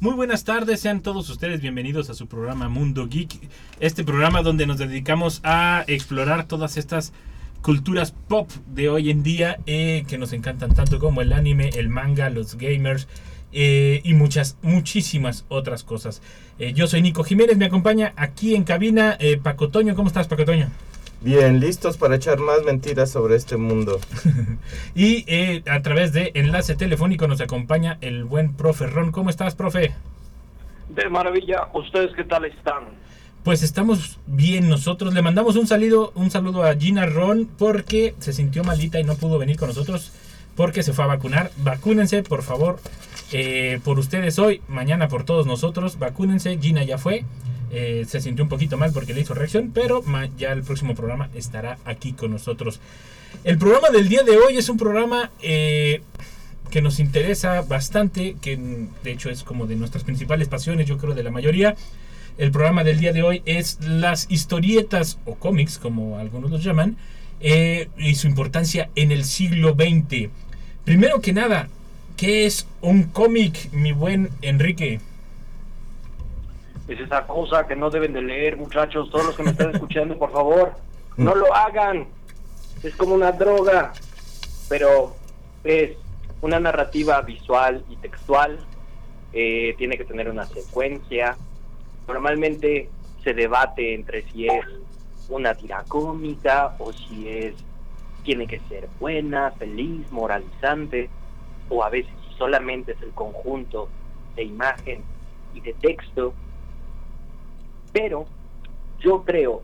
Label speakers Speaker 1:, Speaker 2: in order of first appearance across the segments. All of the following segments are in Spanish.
Speaker 1: Muy buenas tardes, sean todos ustedes bienvenidos a su programa Mundo Geek, este programa donde nos dedicamos a explorar todas estas culturas pop de hoy en día eh, que nos encantan tanto como el anime, el manga, los gamers eh, y muchas, muchísimas otras cosas. Eh, yo soy Nico Jiménez, me acompaña aquí en cabina Paco Toño. ¿Cómo estás, Paco Toño?
Speaker 2: Bien, listos para echar más mentiras sobre este mundo.
Speaker 1: Y eh, a través de enlace telefónico nos acompaña el buen profe Ron. ¿Cómo estás, profe?
Speaker 3: De maravilla, ¿ustedes qué tal están?
Speaker 1: Pues estamos bien nosotros. Le mandamos un saludo, un saludo a Gina Ron porque se sintió malita y no pudo venir con nosotros porque se fue a vacunar. Vacúnense, por favor. eh, por ustedes hoy, mañana por todos nosotros. Vacúnense. Gina ya fue. Eh, se sintió un poquito mal porque le hizo reacción, pero ya el próximo programa estará aquí con nosotros. El programa del día de hoy es un programa eh, que nos interesa bastante, que de hecho es como de nuestras principales pasiones, yo creo de la mayoría. El programa del día de hoy es las historietas o cómics, como algunos los llaman, eh, y su importancia en el siglo XX. Primero que nada, ¿qué es un cómic, mi buen Enrique?
Speaker 3: Es esa cosa que no deben de leer, muchachos, todos los que me están escuchando, por favor, no lo hagan. Es como una droga, pero es una narrativa visual y textual. eh, tiene que tener una secuencia. Normalmente se debate entre si es una tira cómica o si es tiene que ser buena, feliz, moralizante, o a veces solamente es el conjunto de imagen y de texto. Pero yo creo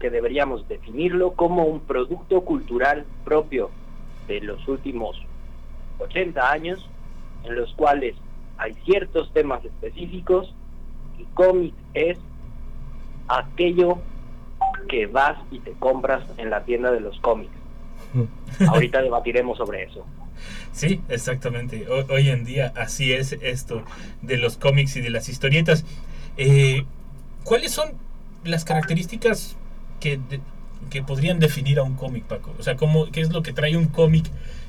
Speaker 3: que deberíamos definirlo como un producto cultural propio de los últimos 80 años, en los cuales hay ciertos temas específicos y cómic es aquello que vas y te compras en la tienda de los cómics. Ahorita debatiremos sobre eso.
Speaker 1: Sí, exactamente. Ho- Hoy en día así es esto de los cómics y de las historietas. Eh, ¿Cuáles son las características que, de- que podrían definir a un cómic, Paco? O sea, ¿cómo, ¿qué es lo que trae un cómic?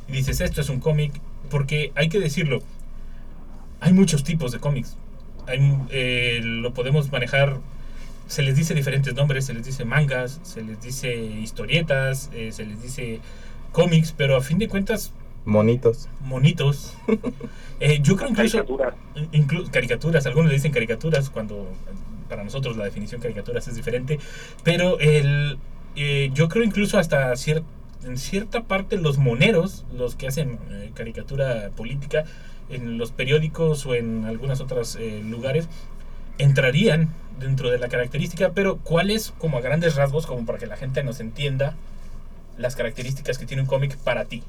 Speaker 1: Y dices, esto es un cómic, porque hay que decirlo, hay muchos tipos de cómics. Hay, eh, lo podemos manejar, se les dice diferentes nombres, se les dice mangas, se les dice historietas, eh, se les dice cómics, pero a fin de cuentas
Speaker 2: Monitos.
Speaker 1: monitos. Eh, yo creo incluso
Speaker 3: Caricaturas.
Speaker 1: inclu- caricaturas, algunos le dicen caricaturas cuando para nosotros la definición caricaturas es diferente, pero el, eh, yo creo incluso hasta cier- en cierta parte los moneros, los que hacen eh, caricatura política en los periódicos o en algunos otros eh, lugares, entrarían dentro de la característica, pero ¿cuáles como a grandes rasgos, como para que la gente nos entienda las características que tiene un cómic para ti?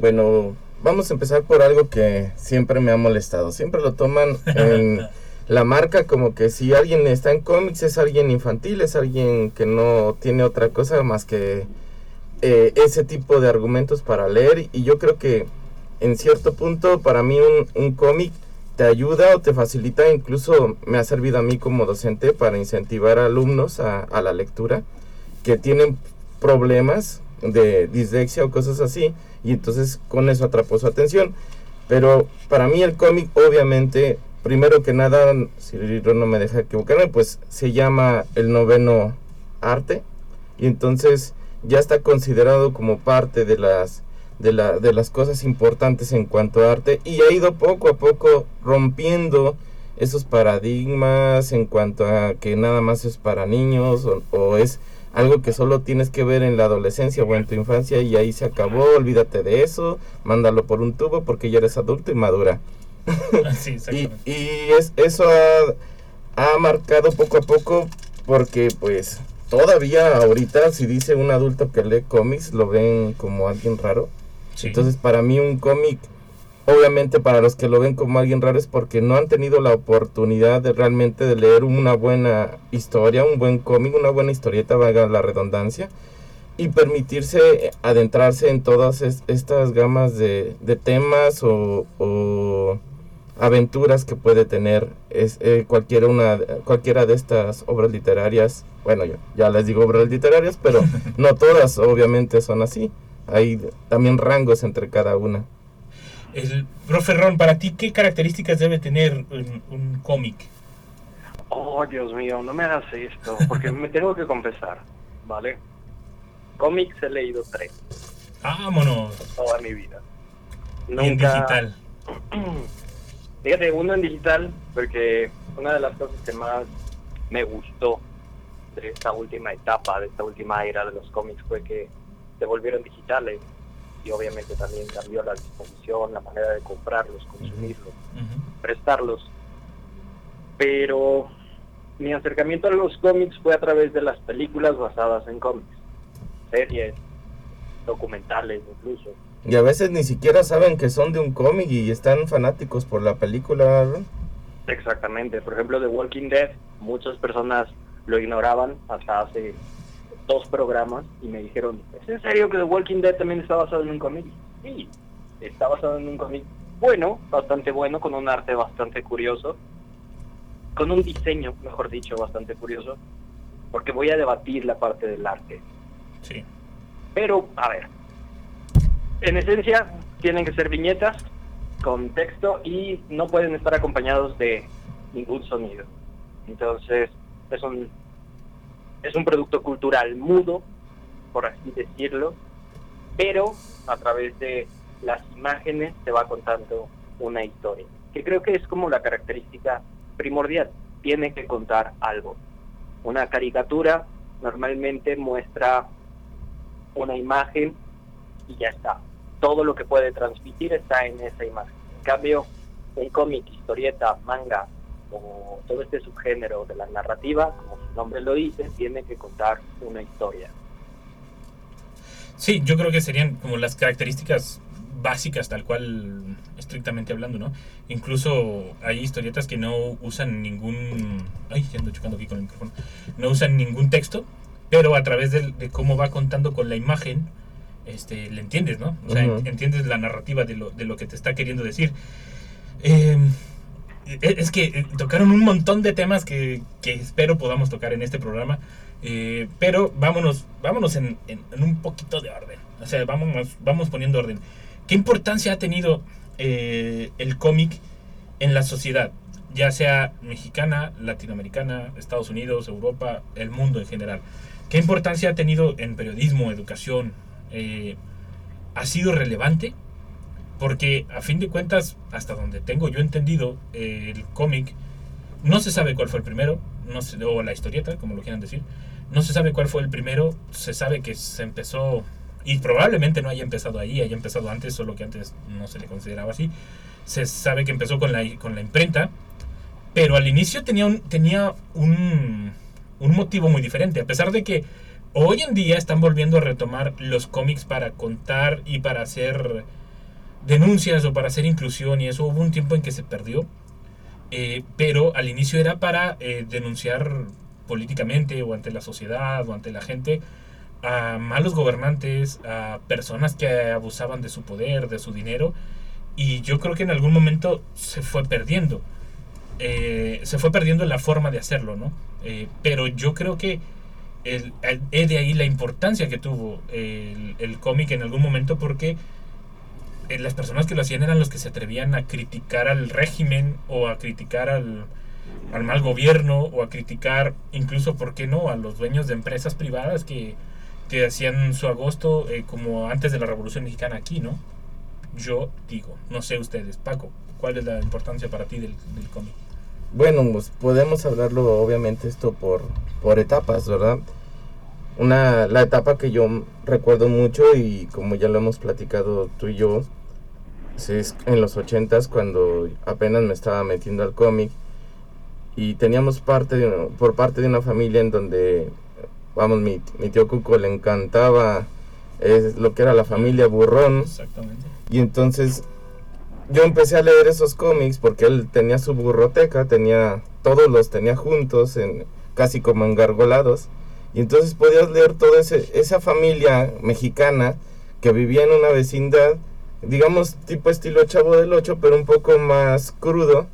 Speaker 2: Bueno, vamos a empezar por algo que siempre me ha molestado. Siempre lo toman en la marca como que si alguien está en cómics es alguien infantil, es alguien que no tiene otra cosa más que eh, ese tipo de argumentos para leer. Y yo creo que en cierto punto para mí un, cómic te ayuda o te facilita, incluso me ha servido a mí como docente para incentivar a alumnos a, a la lectura que tienen problemas de dislexia o cosas así y entonces con eso atrapó su atención pero para mí el cómic obviamente primero que nada si no me deja equivocarme pues se llama el noveno arte y entonces ya está considerado como parte de las de, la, de las cosas importantes en cuanto a arte y ha ido poco a poco rompiendo esos paradigmas en cuanto a que nada más es para niños o, o es algo que solo tienes que ver en la adolescencia o en tu infancia y ahí se acabó, olvídate de eso, mándalo por un tubo porque ya eres adulto y madura.
Speaker 1: sí,
Speaker 2: Y, y es, eso ha, ha marcado poco a poco porque pues todavía ahorita si dice un adulto que lee cómics lo ven como alguien raro.
Speaker 1: Sí.
Speaker 2: Entonces para mí un cómic obviamente para los que lo ven como alguien raro es porque no han tenido la oportunidad de realmente de leer una buena historia, un buen cómic, una buena historieta, valga la redundancia, y permitirse adentrarse en todas es- estas gamas de, de temas o, o aventuras que puede tener es, eh, cualquiera, una, cualquiera de estas obras literarias. Bueno, yo ya les digo obras literarias, pero no todas obviamente son así. Hay también rangos entre cada una.
Speaker 1: El profe Ron, para ti, ¿qué características debe tener un, un cómic?
Speaker 3: Oh, Dios mío, no me hagas esto, porque me tengo que confesar, ¿vale? Cómics he leído tres
Speaker 1: Vámonos.
Speaker 3: toda mi vida.
Speaker 1: Y en digital.
Speaker 3: Fíjate, uno en digital, porque una de las cosas que más me gustó de esta última etapa, de esta última era de los cómics, fue que se volvieron digitales y obviamente también cambió la disposición, la manera de comprarlos, consumirlos, prestarlos. Pero mi acercamiento a los cómics fue a través de las películas basadas en cómics, series, documentales incluso.
Speaker 2: Y a veces ni siquiera saben que son de un cómic y están fanáticos por la película. ¿no?
Speaker 3: Exactamente. Por ejemplo, The Walking Dead, muchas personas lo ignoraban hasta hace dos programas y me dijeron, ¿es en serio que The Walking Dead también está basado en un cómic? Sí, está basado en un cómic bueno, bastante bueno, con un arte bastante curioso, con un diseño, mejor dicho, bastante curioso, porque voy a debatir la parte del arte.
Speaker 1: Sí.
Speaker 3: Pero, a ver, en esencia tienen que ser viñetas con texto y no pueden estar acompañados de ningún sonido. Entonces, es un, es un producto cultural mudo, por así decirlo, pero a través de las imágenes se va contando una historia, que creo que es como la característica primordial, tiene que contar algo. Una caricatura normalmente muestra una imagen y ya está. Todo lo que puede transmitir está en esa imagen. En cambio, un cómic, historieta, manga todo este subgénero de la narrativa, como su nombre lo dice, tiene que contar una historia.
Speaker 1: Sí, yo creo que serían como las características básicas, tal cual, estrictamente hablando, ¿no? Incluso hay historietas que no usan ningún... Ay, ya ando chocando aquí con el micrófono. No usan ningún texto, pero a través de, de cómo va contando con la imagen, este, le entiendes, ¿no? O sea,
Speaker 2: Ujú.
Speaker 1: en- entiendes la narrativa de lo, de lo que te está queriendo decir. Eh, es que eh, tocaron un montón de temas que, que espero podamos tocar en este programa. Eh, pero vámonos, vámonos en, en- en un poquito de orden. O sea, vamos, vamos poniendo orden. ¿Qué importancia ha tenido eh, el cómic en la sociedad? Ya sea mexicana, latinoamericana, Estados Unidos, Europa, el mundo en general. ¿Qué importancia ha tenido en periodismo, educación? Eh, ¿Ha sido relevante? Porque a fin de cuentas, hasta donde tengo yo entendido, eh, el cómic no se sabe cuál fue el primero, no se- o la historieta, como lo quieran decir. No se sabe cuál fue el primero, se sabe que se empezó, y probablemente no haya empezado ahí, haya empezado antes, solo que antes no se le consideraba así. Se sabe que empezó con la, con la imprenta, pero al inicio tenía un, tenía un, un motivo muy diferente, a pesar de que hoy en día están volviendo a retomar los cómics para contar y para hacer denuncias o para hacer inclusión y eso hubo un tiempo en que se perdió eh, pero al inicio era para eh, denunciar políticamente o ante la sociedad o ante la gente a malos gobernantes, a personas que abusaban de su poder, de su dinero y yo creo que en algún momento se fue perdiendo. Eh, se fue perdiendo la forma de hacerlo, ¿no? Pero yo creo que es de ahí la importancia que tuvo el, cómic en algún momento porque eh, las personas que lo hacían eran los que se atrevían a criticar al régimen o a criticar al, al mal gobierno o a criticar incluso, ¿por qué no?, a los dueños de empresas privadas que, que hacían su agosto eh, como antes de la Revolución Mexicana aquí, ¿no? Yo digo, no sé ustedes, Paco, ¿cuál es la importancia para ti del cómic?
Speaker 2: Bueno, pues podemos hablarlo obviamente esto por, por etapas, ¿verdad? Una, la etapa que yo recuerdo mucho y como ya lo hemos platicado tú y yo, es en los ochentas cuando apenas me estaba metiendo al cómic y teníamos parte de, por parte de una familia en donde, vamos, mi, mi tío Cuco le encantaba es lo que era la familia Burrón
Speaker 1: Exactamente.
Speaker 2: y entonces yo empecé a leer esos cómics porque él tenía su burroteca, tenía todos los tenía juntos, en, casi como engargolados. Y entonces podías leer toda esa familia mexicana que vivía en una vecindad, digamos tipo estilo Chavo del Ocho, pero un poco más crudo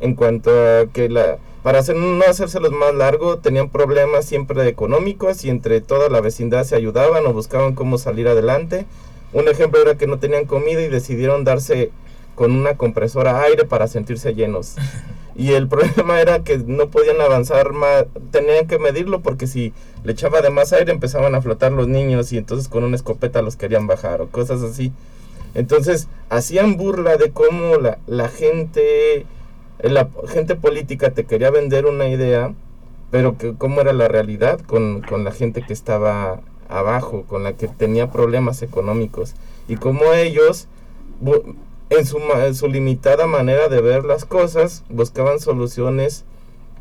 Speaker 2: en cuanto a que la para hacer, no hacérselos más largo, tenían problemas siempre económicos y entre toda la vecindad se ayudaban o buscaban cómo salir adelante. Un ejemplo era que no tenían comida y decidieron darse con una compresora aire para sentirse llenos. Y el problema era que no podían avanzar más, tenían que medirlo porque si le echaba de más aire empezaban a flotar los niños y entonces con una escopeta los querían bajar o cosas así. Entonces hacían burla de cómo la, la gente, la gente política te quería vender una idea, pero que cómo era la realidad con, con la gente que estaba abajo, con la que tenía problemas económicos y cómo ellos en su, su limitada manera de ver las cosas, buscaban soluciones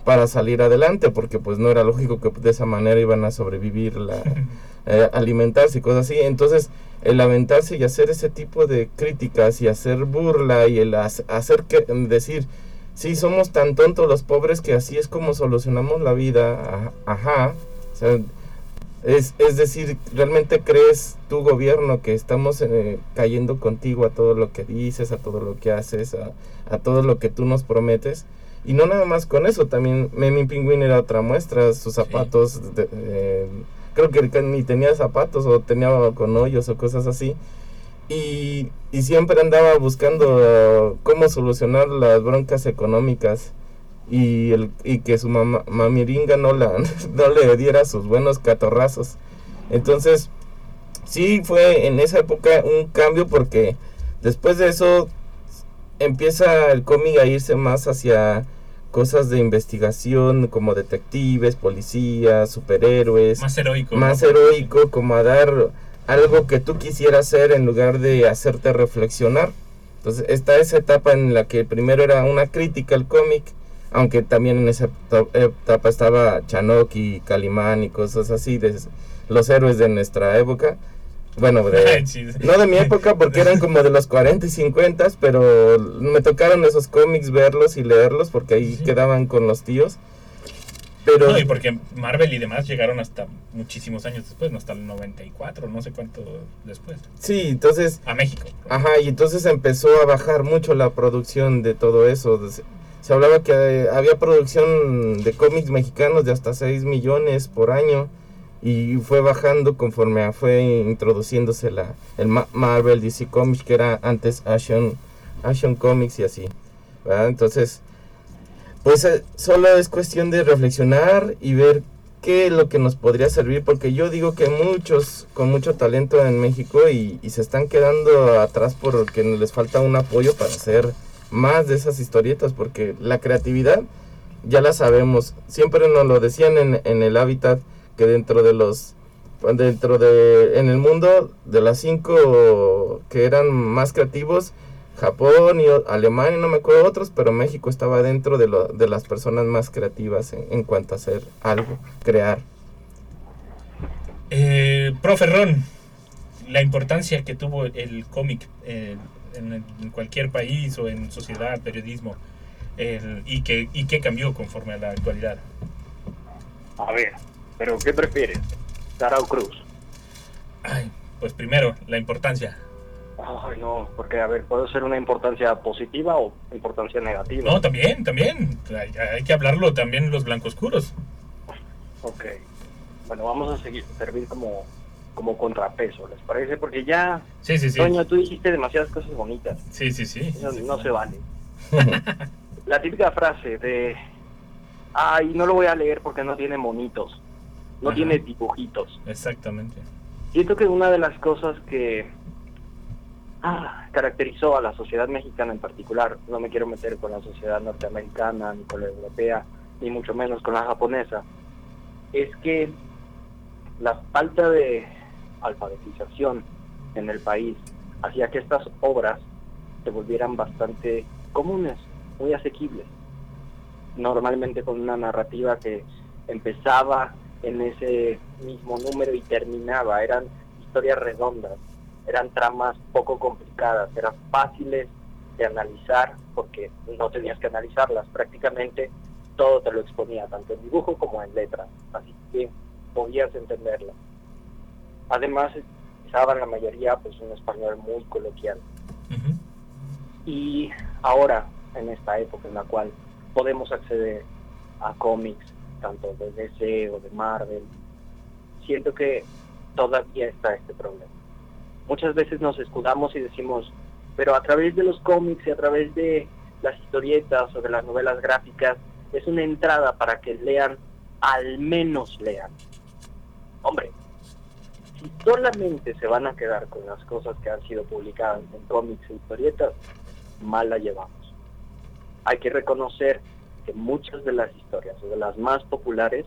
Speaker 2: para salir adelante, porque pues no era lógico que de esa manera iban a sobrevivir, la, eh, alimentarse y cosas así. Entonces, el lamentarse y hacer ese tipo de críticas y hacer burla y el hacer que, decir, sí, somos tan tontos los pobres que así es como solucionamos la vida, ajá. O sea, es, es decir, ¿realmente crees tu gobierno que estamos eh, cayendo contigo a todo lo que dices, a todo lo que haces, a, a, todo lo que tú nos prometes? Y no nada más con eso, también Memi Penguin era otra muestra, sus zapatos, eh, creo que ni tenía zapatos o tenía con hoyos o cosas así. Y, y siempre andaba buscando cómo solucionar las broncas económicas y, el, y que su mamá, mamiringa no, la, no le diera sus buenos catorrazos. Entonces, sí fue en esa época un cambio porque después de eso empieza el cómic a irse más hacia cosas de investigación como detectives, policías, superhéroes.
Speaker 1: Más heroico.
Speaker 2: Más heroico, como a dar algo que tú quisieras hacer en lugar de hacerte reflexionar. Entonces está esa etapa en la que primero era una crítica al cómic aunque también en esa etapa estaba Chanok y Calimán y cosas así, de los héroes de nuestra época. Bueno, no de mi época porque eran como de los 40 y 50, pero me tocaron esos cómics verlos y leerlos porque ahí quedaban con los tíos. Pero,
Speaker 1: no, y porque Marvel y demás llegaron hasta muchísimos años después, no hasta el 94, no sé cuánto después.
Speaker 2: Sí, entonces...
Speaker 1: A México.
Speaker 2: Ajá, y entonces empezó a bajar mucho la producción de todo eso se hablaba que eh, había producción de cómics mexicanos de hasta 6 millones por año y fue bajando conforme fue introduciéndose la, el Marvel DC Comics que era antes Action, Action Comics y así. Entonces, pues eh, solo es cuestión de reflexionar y ver qué es lo que nos podría servir, porque yo digo que muchos con mucho talento en México y se están quedando atrás porque les falta un apoyo para hacer más de esas historietas porque la creatividad ya la sabemos. Siempre nos lo decían en, en el hábitat que dentro de los dentro de en el mundo de las cinco que eran más creativos Japón y Alemania no me acuerdo otros pero México estaba dentro de, lo, de las personas más creativas en, cuanto a hacer algo crear
Speaker 1: eh, profe Ron la importancia que tuvo el cómic eh, en, cualquier país o en sociedad, periodismo, y, que, y qué cambió conforme a la actualidad.
Speaker 3: A ver, pero ¿qué prefieres? ¿Sara o Cruz?
Speaker 1: Ay, pues primero, la importancia.
Speaker 3: Ay, no, porque a ver, puede ser una importancia positiva o importancia negativa.
Speaker 1: No, también, también. Hay, que hablarlo también los blancoscuros.
Speaker 3: Ok. Bueno, vamos a seguir, servir como como contrapeso, ¿les parece? Porque ya,
Speaker 1: sí, sí, sí.
Speaker 3: tú dijiste demasiadas cosas bonitas.
Speaker 1: Sí, sí, sí.
Speaker 3: No, se vale. la típica frase de, ay, no lo voy a leer porque no tiene monitos, no tiene dibujitos.
Speaker 1: Exactamente.
Speaker 3: Siento que una de las cosas que ah, caracterizó a la sociedad mexicana en particular, no me quiero meter con la sociedad norteamericana, ni con la europea, ni mucho menos con la japonesa, es que la falta de alfabetización en el país hacía que estas obras se volvieran bastante comunes, muy asequibles. Normalmente con una narrativa que empezaba en ese mismo número y terminaba, eran historias redondas, eran tramas poco complicadas, eran fáciles de analizar, porque no tenías que analizarlas, prácticamente todo te lo exponía, tanto en dibujo como en letra, así que podías entenderla. Además, usaban la mayoría pues un español muy coloquial. Y ahora, en esta época en la cual podemos acceder a cómics, tanto de DC o de Marvel, siento que todavía está este problema. Muchas veces nos escudamos y decimos, pero a través de los cómics y a través de las historietas o de las novelas gráficas, es una entrada para que lean, al menos lean. Hombre, si solamente se van a quedar con las cosas que han sido publicadas en cómics e historietas, mal la llevamos. Hay que reconocer que muchas de las historias, o de las más populares,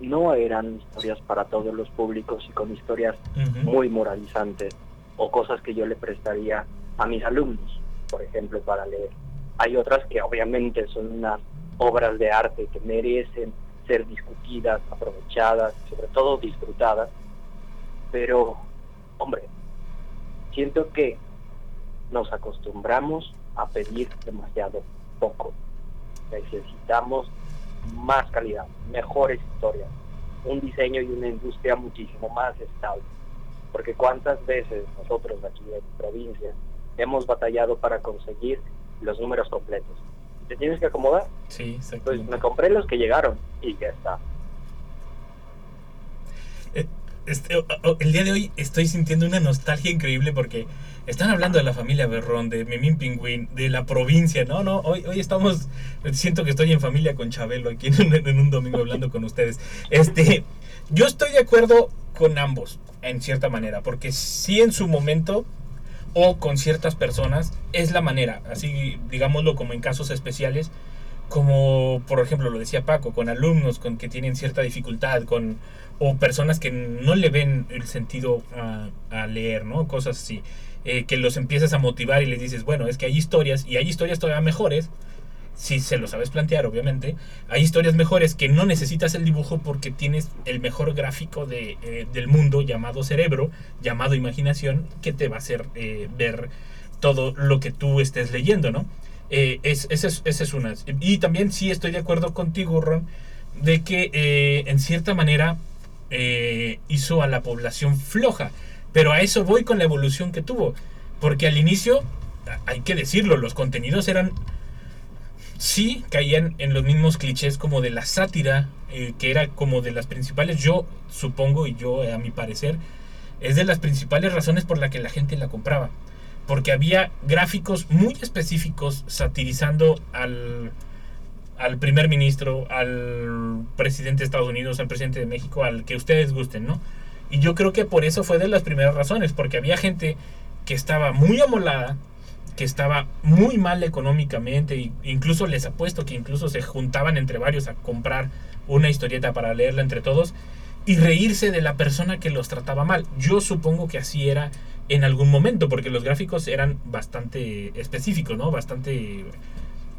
Speaker 3: no eran historias para todos los públicos y con historias muy moralizantes o cosas que yo le prestaría a mis alumnos, por ejemplo, para leer. Hay otras que obviamente son unas obras de arte que merecen ser discutidas, aprovechadas, sobre todo disfrutadas, pero, hombre, siento que nos acostumbramos a pedir demasiado poco. Necesitamos más calidad, mejores historias, un diseño y una industria muchísimo más estable. Porque cuántas veces nosotros aquí en provincia hemos batallado para conseguir los números completos. ¿Te tienes que acomodar?
Speaker 1: Sí,
Speaker 3: Pues me compré los que llegaron y ya está.
Speaker 1: Este, el día de hoy estoy sintiendo una nostalgia increíble porque están hablando de la familia Berrón, de Memín Pingüín, de la provincia. No, no, hoy, hoy estamos. Siento que estoy en familia con Chabelo aquí en un, en un domingo hablando con ustedes. Este, yo estoy de acuerdo con ambos, en cierta manera, porque sí en su momento o con ciertas personas es la manera, así digámoslo como en casos especiales, como por ejemplo lo decía Paco, con alumnos con que tienen cierta dificultad, con o personas que no le ven el sentido a, leer, ¿no? Cosas así, eh, que los empiezas a motivar y les dices, bueno, es que hay historias y hay historias todavía mejores, si se lo sabes plantear, obviamente, hay historias mejores que no necesitas el dibujo porque tienes el mejor gráfico de, eh, del mundo llamado cerebro, llamado imaginación, que te va a hacer eh, ver todo lo que tú estés leyendo, ¿no? Es, esa es, esa es una. Y también sí estoy de acuerdo contigo, Ron, de que en cierta manera eh, hizo a la población floja. Pero a eso voy con la evolución que tuvo. Porque al inicio, hay que decirlo, los contenidos eran... Sí, caían en los mismos clichés como de la sátira, eh, que era como de las principales, yo supongo y yo eh, a mi parecer, es de las principales razones por la que la gente la compraba. Porque había gráficos muy específicos satirizando al, al primer ministro, al presidente de Estados Unidos, al presidente de México, al que ustedes gusten, ¿no? Y yo creo que por eso fue de las primeras razones, porque había gente que estaba muy amolada, que estaba muy mal económicamente, e incluso les apuesto que incluso se juntaban entre varios a comprar una historieta para leerla entre todos y reírse de la persona que los trataba mal. Yo supongo que así era en algún momento, porque los gráficos eran bastante específicos, ¿no? Bastante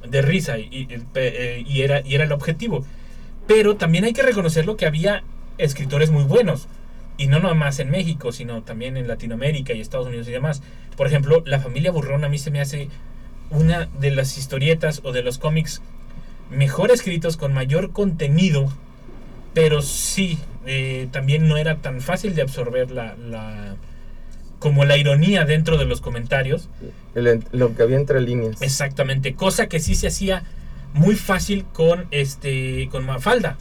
Speaker 1: de risa eh, y era, el objetivo. Pero también hay que reconocerlo que había escritores muy buenos. Y no nomás en México, sino también en Latinoamérica y Estados Unidos y demás. Por ejemplo, La familia Burrón a mí se me hace una de las historietas o de los cómics mejor escritos, con mayor contenido, pero sí, eh, también no era tan fácil de absorber la- como la ironía dentro de los comentarios.
Speaker 2: El- lo que había entre líneas.
Speaker 1: Exactamente, cosa que sí se hacía muy fácil con este con Mafalda,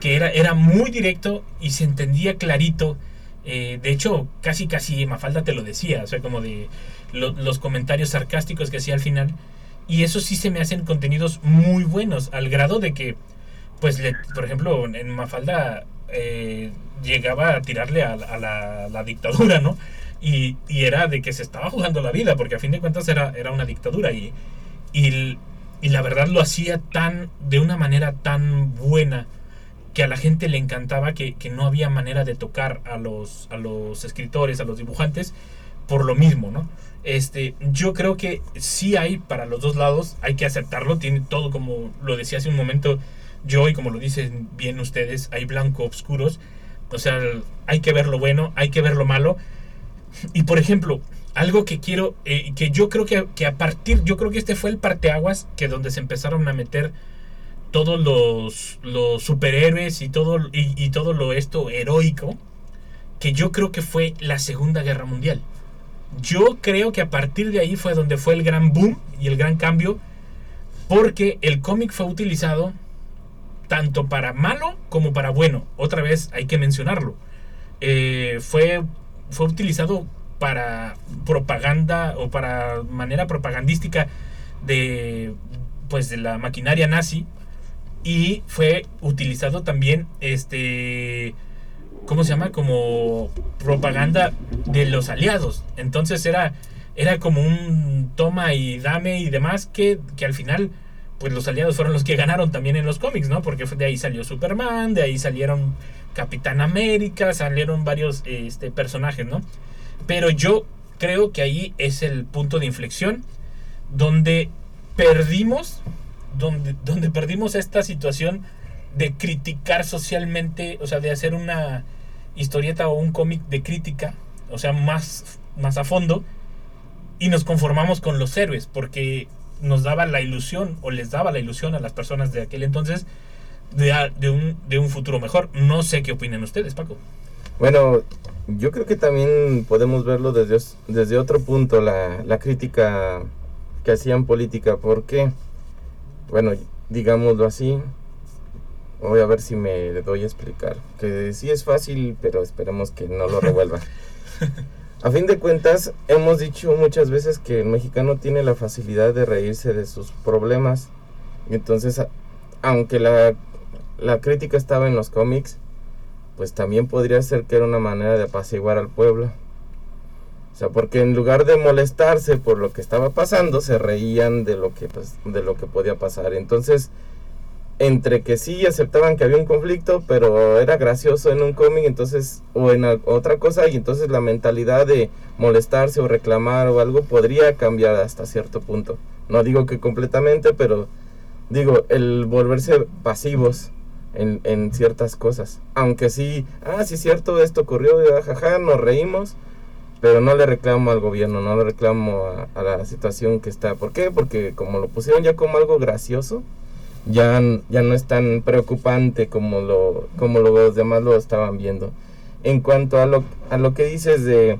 Speaker 1: que era, era muy directo y se entendía clarito. eh, de hecho, casi casi Mafalda te lo decía, o sea, como de lo- los comentarios sarcásticos que hacía al final. Y eso sí se me hacen contenidos muy buenos, al grado de que, pues, le- por ejemplo, en Mafalda eh, llegaba a tirarle a, la- a la dictadura, ¿no? Y, era de que se estaba jugando la vida, porque a fin de cuentas era, era una dictadura. Y, y, y la verdad lo hacía tan, de una manera tan buena que a la gente le encantaba que, que no había manera de tocar a los, a los escritores, a los dibujantes, por lo mismo, ¿no? Este, yo creo que sí hay para los dos lados, hay que aceptarlo, tiene todo como lo decía hace un momento yo y como lo dicen bien ustedes, hay blanco oscuros, o sea, hay que ver lo bueno, hay que ver lo malo. Y por ejemplo, algo que quiero, eh, que yo creo que, que a partir, yo creo que este fue el parteaguas que donde se empezaron a meter todos los, superhéroes y todo, y todo lo esto heroico, que yo creo que fue la Segunda Guerra Mundial. Yo creo que a partir de ahí fue donde fue el gran boom y el gran cambio, porque el cómic fue utilizado tanto para malo como para bueno. Otra vez hay que mencionarlo. Eh, fue, fue utilizado para propaganda o para manera propagandística de pues de la maquinaria nazi y fue utilizado también este ¿cómo se llama? como propaganda de los aliados. Entonces era era como un toma y dame y demás que, que al final pues los aliados fueron los que ganaron también en los cómics, ¿no? Porque de ahí salió Superman, de ahí salieron Capitán América, salieron varios este, personajes, ¿no? Pero yo creo que ahí es el punto de inflexión donde perdimos, donde, donde perdimos esta situación de criticar socialmente, o sea, de hacer una historieta o un cómic de crítica, o sea, más, más a fondo, y nos conformamos con los héroes, porque nos daba la ilusión, o les daba la ilusión a las personas de aquel entonces, de, de, un, de un futuro mejor. No sé qué opinan ustedes, Paco.
Speaker 2: Bueno, yo creo que también podemos verlo desde, desde otro punto, la, la crítica que hacían política. ¿Por qué? Bueno, digámoslo así. Voy a ver si me doy a explicar. Que sí es fácil, pero esperemos que no lo revuelva. A fin de cuentas, hemos dicho muchas veces que el mexicano tiene la facilidad de reírse de sus problemas. Entonces, aunque la, la crítica estaba en los cómics, pues también podría ser que era una manera de apaciguar al pueblo. O sea, porque en lugar de molestarse por lo que estaba pasando, se reían de lo que, pues, de lo que podía pasar. Entonces, entre que sí aceptaban que había un conflicto, pero era gracioso en un cómic, entonces, o en otra cosa, y entonces la mentalidad de molestarse o reclamar o algo podría cambiar hasta cierto punto. No digo que completamente, pero digo, el volverse pasivos en, en ciertas cosas. Aunque sí, ah, sí, cierto, esto ocurrió, jaja, nos reímos, pero no le reclamo al gobierno, no le reclamo a, a la situación que está. ¿Por qué? Porque como lo pusieron ya como algo gracioso, ya, ya no es tan preocupante como, lo, como los demás lo estaban viendo. En cuanto a lo, a lo que dices de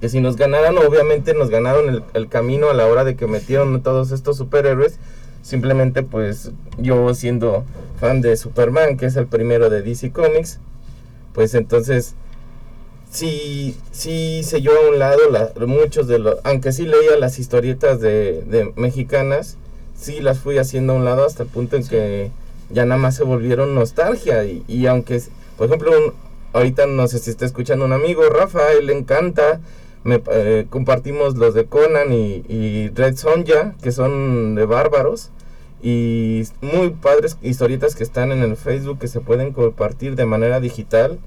Speaker 2: que si nos ganaran, obviamente nos ganaron el, el camino a la hora de que metieron todos estos superhéroes. Simplemente pues yo siendo fan de Superman, que es el primero de DC Comics, pues entonces sí, sí se yo a un lado la, muchos de los, aunque sí leía las historietas de, de mexicanas, sí las fui haciendo a un lado hasta el punto en que ya nada más se volvieron nostalgia. Y, y aunque, por ejemplo, ahorita no sé si está escuchando un amigo, Rafa, él le encanta. Me, eh, compartimos los de Conan y, y Red Sonja, que son de bárbaros. Y muy padres historietas que están en el Facebook que se pueden compartir de manera digital.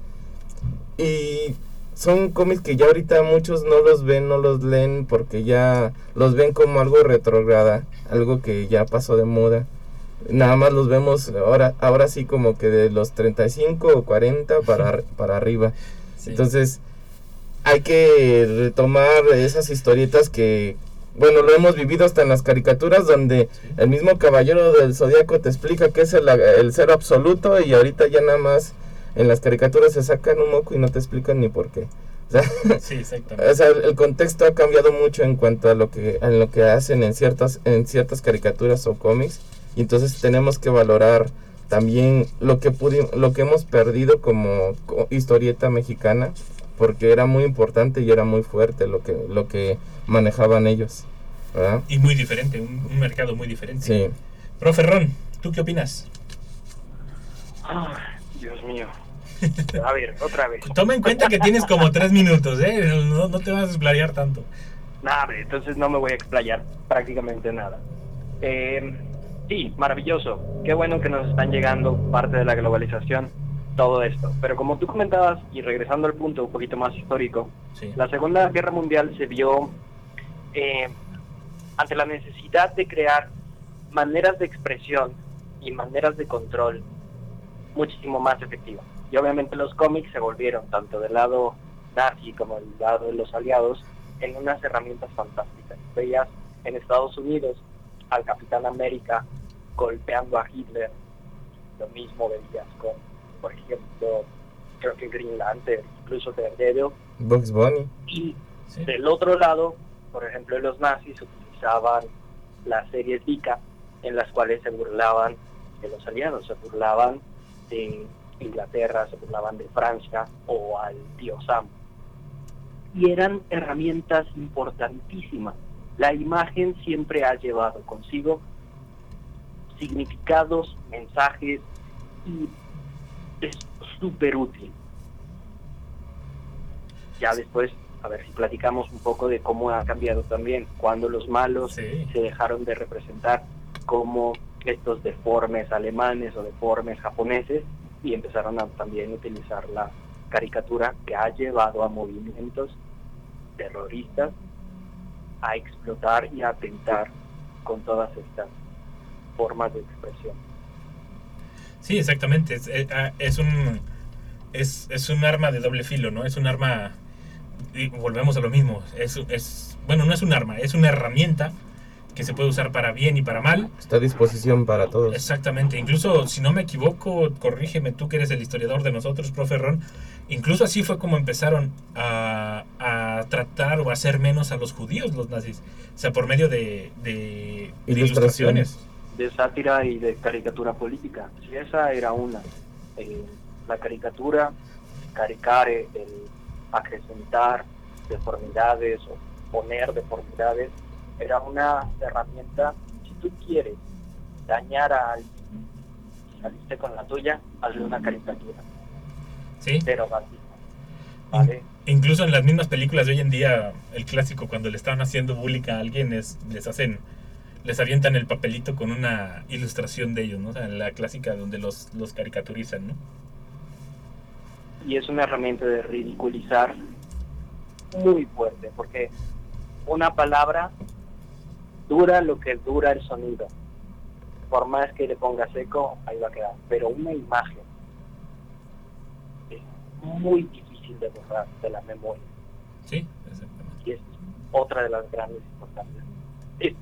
Speaker 2: Y son cómics que ya ahorita muchos no los ven, no los leen porque ya los ven como algo retrograda, algo que ya pasó de moda. Nada más los vemos ahora, ahora sí como que de los 35 o 40 para, para arriba. Sí. Entonces hay que retomar esas historietas que, bueno, lo hemos vivido hasta en las caricaturas donde el mismo caballero del zodiaco te explica que es el, el cero absoluto y ahorita ya nada más en las caricaturas se sacan un moco y no te explican ni por qué. O sea,
Speaker 1: sí, exactamente.
Speaker 2: O sea, el contexto ha cambiado mucho en cuanto a lo que, lo que hacen en ciertas, en ciertas caricaturas o cómics. Y entonces tenemos que valorar también lo que lo que hemos perdido como historieta mexicana, porque era muy importante y era muy fuerte lo que, lo que manejaban ellos. ¿verdad?
Speaker 1: Y muy diferente, un, un mercado muy diferente.
Speaker 2: Sí.
Speaker 1: Profe Ron, ¿tú qué opinas?
Speaker 3: Ah, Dios mío. A ver, otra vez.
Speaker 1: Toma en cuenta que tienes como tres minutos, ¿eh? No, no te vas a explayar tanto.
Speaker 3: Nada, entonces no me voy a explayar prácticamente nada. Eh, sí, maravilloso. Qué bueno que nos están llegando parte de la globalización, todo esto. Pero como tú comentabas, y regresando al punto un poquito más histórico,
Speaker 1: sí.
Speaker 3: la Segunda Guerra Mundial se vio eh, ante la necesidad de crear maneras de expresión y maneras de control muchísimo más efectivas. Y obviamente los cómics se volvieron, tanto del lado nazi como del lado de los aliados, en unas herramientas fantásticas. Veías en Estados Unidos al Capitán América golpeando a Hitler, lo mismo veías con, por ejemplo, creo que Green Lantern, incluso Daredevil,
Speaker 2: Bugs Bunny.
Speaker 3: y
Speaker 1: Sí.
Speaker 3: del otro lado, por ejemplo, los nazis utilizaban las series Vika en las cuales se burlaban de los aliados, se burlaban de Inglaterra, se burlaban de Francia o al tío Sam. Y eran herramientas importantísimas. La imagen siempre ha llevado consigo significados, mensajes y es súper útil. Ya después, a ver si platicamos un poco de cómo ha cambiado también cuando los malos
Speaker 1: Sí.
Speaker 3: se dejaron de representar como estos deformes alemanes o deformes japoneses y empezaron a también utilizar la caricatura que ha llevado a movimientos terroristas a explotar y a atentar con todas estas formas de expresión.
Speaker 1: Sí, exactamente. Es, eh, ah, es un es, es un arma de doble filo, ¿no? Es un arma y volvemos a lo mismo. Es, es bueno, no es un arma, es una herramienta que se puede usar para bien y para mal.
Speaker 2: Está a disposición para todos.
Speaker 1: Exactamente. Incluso, si no me equivoco, corrígeme tú que eres el historiador de nosotros, profe Ron. Incluso así fue como empezaron a, a tratar o a hacer menos a los judíos los nazis. O sea, por medio de, de, de
Speaker 2: Ilustraciones.
Speaker 1: ilustraciones.
Speaker 3: De sátira y de caricatura política. Si esa era una, eh, la caricatura, caricare, el acrecentar deformidades o poner deformidades, era una herramienta, si tú quieres dañar a alguien, saliste con la tuya, hazle una caricatura,
Speaker 1: Sí.
Speaker 3: pero. ¿Vale?
Speaker 1: Incluso en las mismas películas de hoy en día, el clásico cuando le están haciendo bullying a alguien es les hacen les avientan el papelito con una ilustración de ellos, ¿no? O sea, la clásica donde los, los caricaturizan, ¿no?
Speaker 3: y es una herramienta de ridiculizar muy fuerte, porque una palabra dura lo que dura el sonido. Por más que le ponga seco, ahí va a quedar. Pero una imagen es muy difícil de borrar de la memoria.
Speaker 1: Sí, exactamente.
Speaker 3: Y es otra de las grandes importancias. Es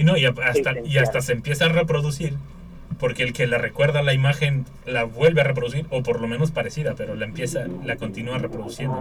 Speaker 1: Y no, y hasta, y hasta se empieza a reproducir, porque el que la recuerda la imagen la vuelve a reproducir, o por lo menos parecida, pero la empieza, la continúa reproduciendo.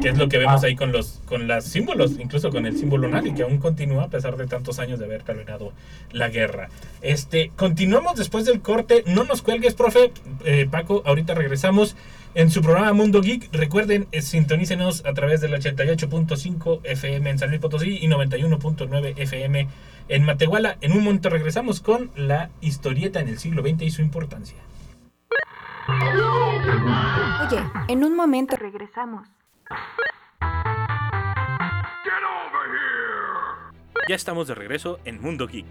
Speaker 1: Que es lo que vemos ahí con los con los símbolos, incluso con el símbolo nazi, que aún continúa a pesar de tantos años de haber terminado la guerra. Este, continuamos después del corte. No nos cuelgues, profe. Eh, Paco, ahorita regresamos en su programa Mundo Geek. Recuerden, eh, sintonícenos a través del 88.5 FM en San Luis Potosí y 91.9 FM en Matehuala. En un momento regresamos con la historieta en el siglo XX y su importancia.
Speaker 4: Oye, en un momento regresamos.
Speaker 5: Ya estamos de regreso en Mundo Geek.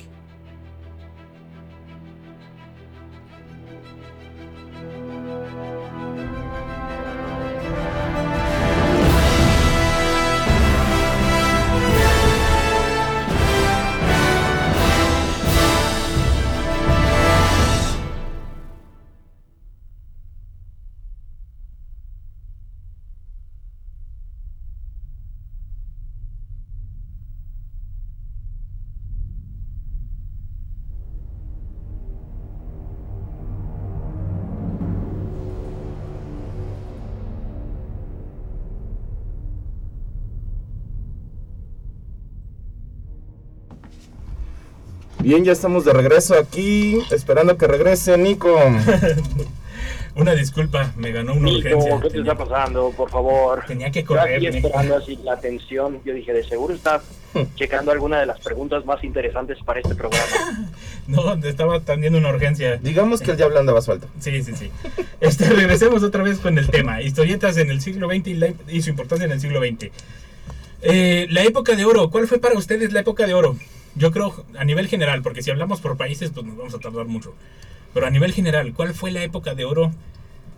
Speaker 2: Bien, ya estamos de regreso aquí, esperando que regrese Nico.
Speaker 1: Una disculpa, me ganó una
Speaker 3: Nico,
Speaker 1: urgencia.
Speaker 3: ¿qué te
Speaker 1: Tenía,
Speaker 3: está pasando? Por favor.
Speaker 1: tenía que
Speaker 3: Yo
Speaker 1: correr.
Speaker 3: aquí
Speaker 1: tenía que-
Speaker 3: esperando así la atención. Yo dije, de seguro estás checando alguna de las preguntas más interesantes para este programa.
Speaker 1: No, estaba atendiendo una urgencia.
Speaker 2: Digamos que el diablo andaba suelto.
Speaker 1: Sí, sí, sí. Este, regresemos otra vez con el tema. Historietas en el siglo XX y, la- y su importancia en el siglo XX. Eh, la época de oro. ¿Cuál fue para ustedes la época de oro? Yo creo a nivel general, porque si hablamos por países, pues nos vamos a tardar mucho. Pero a nivel general, ¿cuál fue la época de oro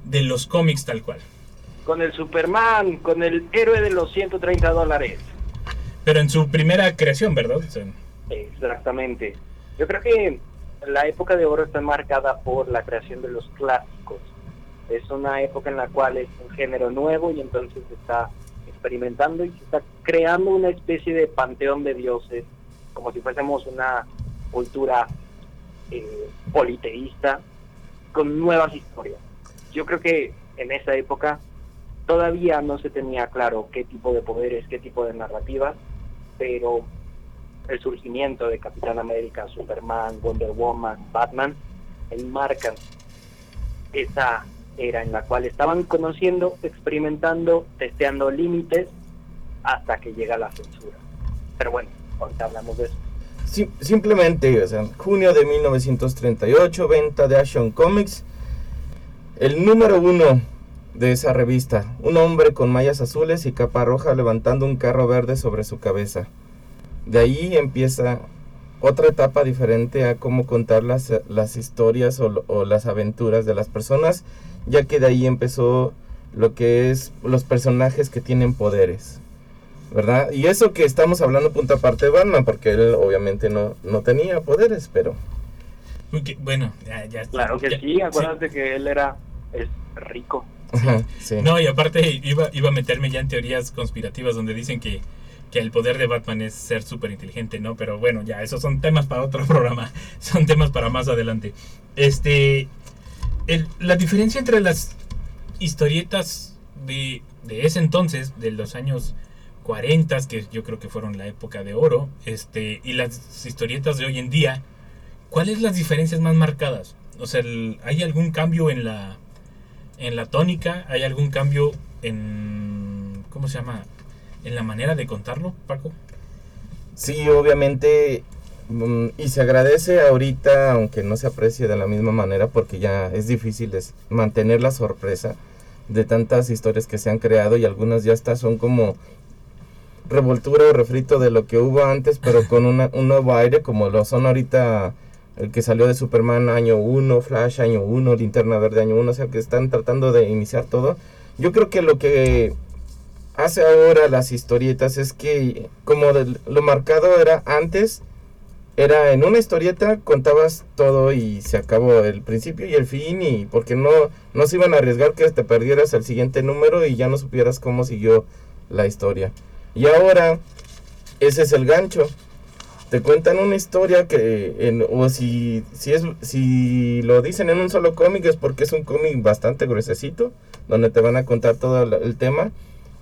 Speaker 1: de los cómics tal cual?
Speaker 3: Con el Superman, con el héroe de los 130 dólares.
Speaker 1: Pero en su primera creación, ¿verdad?
Speaker 3: Exactamente. Yo creo que la época de oro está marcada por la creación de los clásicos. Es una época en la cual es un género nuevo y entonces está experimentando y se está creando una especie de panteón de dioses, como si fuésemos una cultura eh, politeísta con nuevas historias. Yo creo que en esa época todavía no se tenía claro qué tipo de poderes, qué tipo de narrativas, pero el surgimiento de Capitán América, Superman, Wonder Woman, Batman, enmarcan esa era en la cual estaban conociendo, experimentando, testeando límites hasta que llega la censura. Pero bueno,
Speaker 2: simplemente, o sea, junio de 1938, venta de Action Comics. El número uno de esa revista, un hombre con mallas azules y capa roja levantando un carro verde sobre su cabeza. De ahí empieza otra etapa diferente a cómo contar las, las historias o, o las aventuras de las personas, ya que de ahí empezó lo que es los personajes que tienen poderes. ¿Verdad? Y eso que estamos hablando punto aparte de Batman, porque él obviamente no, no tenía poderes, pero...
Speaker 1: Bueno, ya, ya.
Speaker 3: Claro que
Speaker 1: ya-
Speaker 3: sí, acuérdate que él era es rico.
Speaker 2: Ajá, sí.
Speaker 1: No, y aparte iba, iba a meterme ya en teorías conspirativas donde dicen que, que el poder de Batman es ser súper inteligente, ¿no? Pero bueno, ya, esos son temas para otro programa. Son temas para más adelante. Este. el- la diferencia entre las historietas de, de ese entonces, de los años 40, que yo creo que fueron la época de oro, este, y las historietas de hoy en día, ¿cuáles las diferencias más marcadas? O sea, ¿hay algún cambio en la, en la tónica? ¿Hay algún cambio en... ¿Cómo se llama? En la manera de contarlo, Paco.
Speaker 2: Sí, obviamente, mm, y se agradece ahorita, aunque no se aprecie de la misma manera, porque ya es difícil mantener la sorpresa de tantas historias que se han creado y algunas ya hasta son como revoltura o refrito de lo que hubo antes, pero con una- un nuevo aire, como lo son ahorita el que salió de Superman año 1, Flash año 1, Linterna Verde año 1, o sea que están tratando de iniciar todo. Yo creo que lo que hace ahora las historietas es que como del- lo marcado era antes, era en una historieta contabas todo y se acabó el principio y el fin y porque no, no se iban a arriesgar que te perdieras el siguiente número y ya no supieras cómo siguió la historia. Y ahora ese es el gancho. Te cuentan una historia que en- o si si es si lo dicen en un solo cómic es porque es un cómic bastante gruesecito donde te van a contar todo el- tema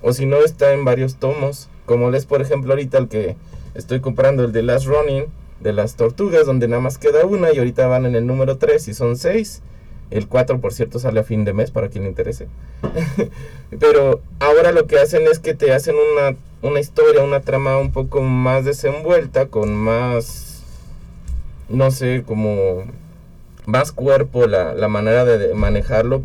Speaker 2: o si no está en varios tomos, como les por ejemplo ahorita el que estoy comprando, el de Last Running, de las tortugas, donde nada más queda una y ahorita van en el número 3 y son 6. El 4, por cierto, sale a fin de mes para quien le interese. Pero ahora lo que hacen es que te hacen una, una historia, una trama un poco más desenvuelta, con más, no sé, como más cuerpo la, la manera de, manejarlo.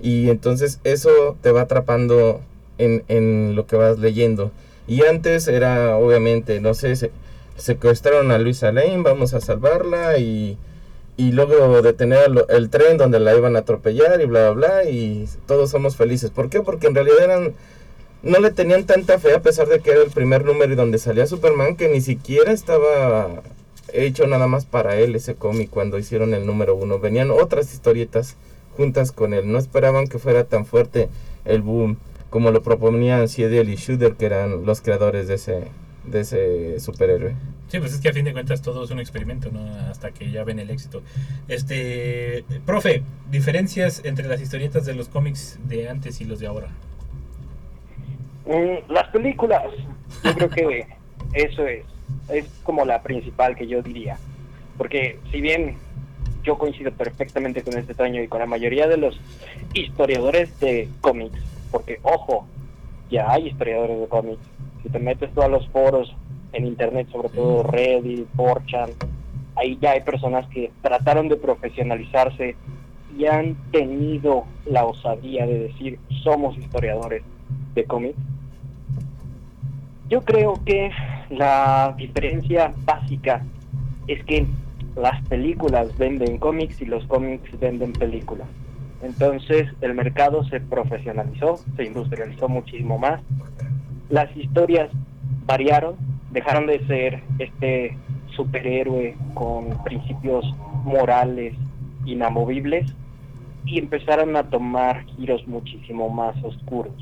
Speaker 2: Y entonces eso te va atrapando en, en lo que vas leyendo. Y antes era, obviamente, no sé, se- secuestraron a Luisa Lane, vamos a salvarla y, y luego detener el tren donde la iban a atropellar y bla, bla, bla, y todos somos felices. ¿Por qué? Porque en realidad eran, no le tenían tanta fe a pesar de que era el primer número y donde salía Superman que ni siquiera estaba hecho nada más para él ese cómic cuando hicieron el número uno. Venían otras historietas juntas con él. No esperaban que fuera tan fuerte el boom como lo proponían Siedel y Shooter, que eran los creadores de ese, de ese superhéroe.
Speaker 1: Sí, pues es que a fin de cuentas todo es un experimento, ¿no? Hasta que ya ven el éxito. Este, profe, diferencias entre las historietas de los cómics de antes y los de ahora.
Speaker 3: Mm, las películas, yo creo que eso es, es como la principal que yo diría. Porque si bien yo coincido perfectamente con este año y con la mayoría de los historiadores de cómics, porque ojo, ya hay historiadores de cómics. Si te metes tú a los foros en internet, sobre todo Reddit, 4chan, ahí ya hay personas que trataron de profesionalizarse y han tenido la osadía de decir somos historiadores de cómics. Yo creo que la diferencia básica es que las películas venden cómics y los cómics venden películas. Entonces el mercado se profesionalizó, se industrializó muchísimo más. Las historias variaron, dejaron de ser este superhéroe con principios morales inamovibles y empezaron a tomar giros muchísimo más oscuros.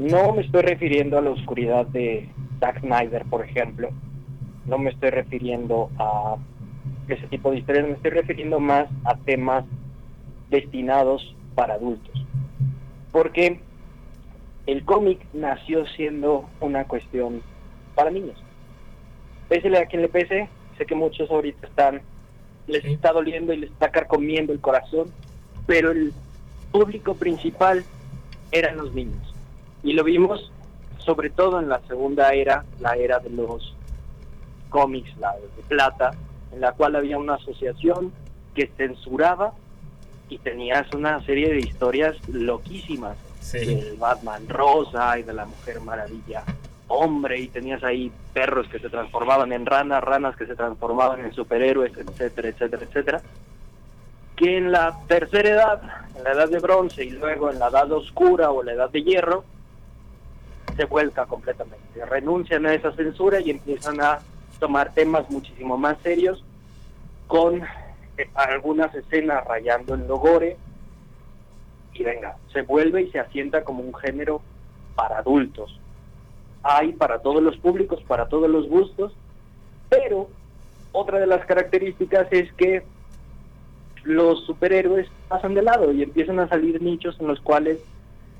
Speaker 3: No me estoy refiriendo a la oscuridad de Zack Snyder, por ejemplo. No me estoy refiriendo a ese tipo de historias, me estoy refiriendo más a temas destinados para adultos. Porque el cómic nació siendo una cuestión para niños. Pésele a quien le pese, sé que muchos ahorita están, les está doliendo y les está carcomiendo el corazón, pero el público principal eran los niños. Y lo vimos sobre todo en la segunda era, la era de los cómics, la de plata, en la cual había una asociación que censuraba y tenías una serie de historias loquísimas
Speaker 1: Sí.
Speaker 3: del Batman rosa y de la Mujer Maravilla hombre y tenías ahí perros que se transformaban en ranas, ranas que se transformaban en superhéroes, etcétera, etcétera, etcétera. Que en la tercera edad, en la edad de bronce y luego en la edad oscura o la edad de hierro, se vuelca completamente. Renuncian a esa censura y empiezan a tomar temas muchísimo más serios con eh, algunas escenas rayando en lo gore y venga, se vuelve y se asienta como un género para adultos. Hay para todos los públicos, para todos los gustos, pero otra de las características es que los superhéroes pasan de lado y empiezan a salir nichos en los cuales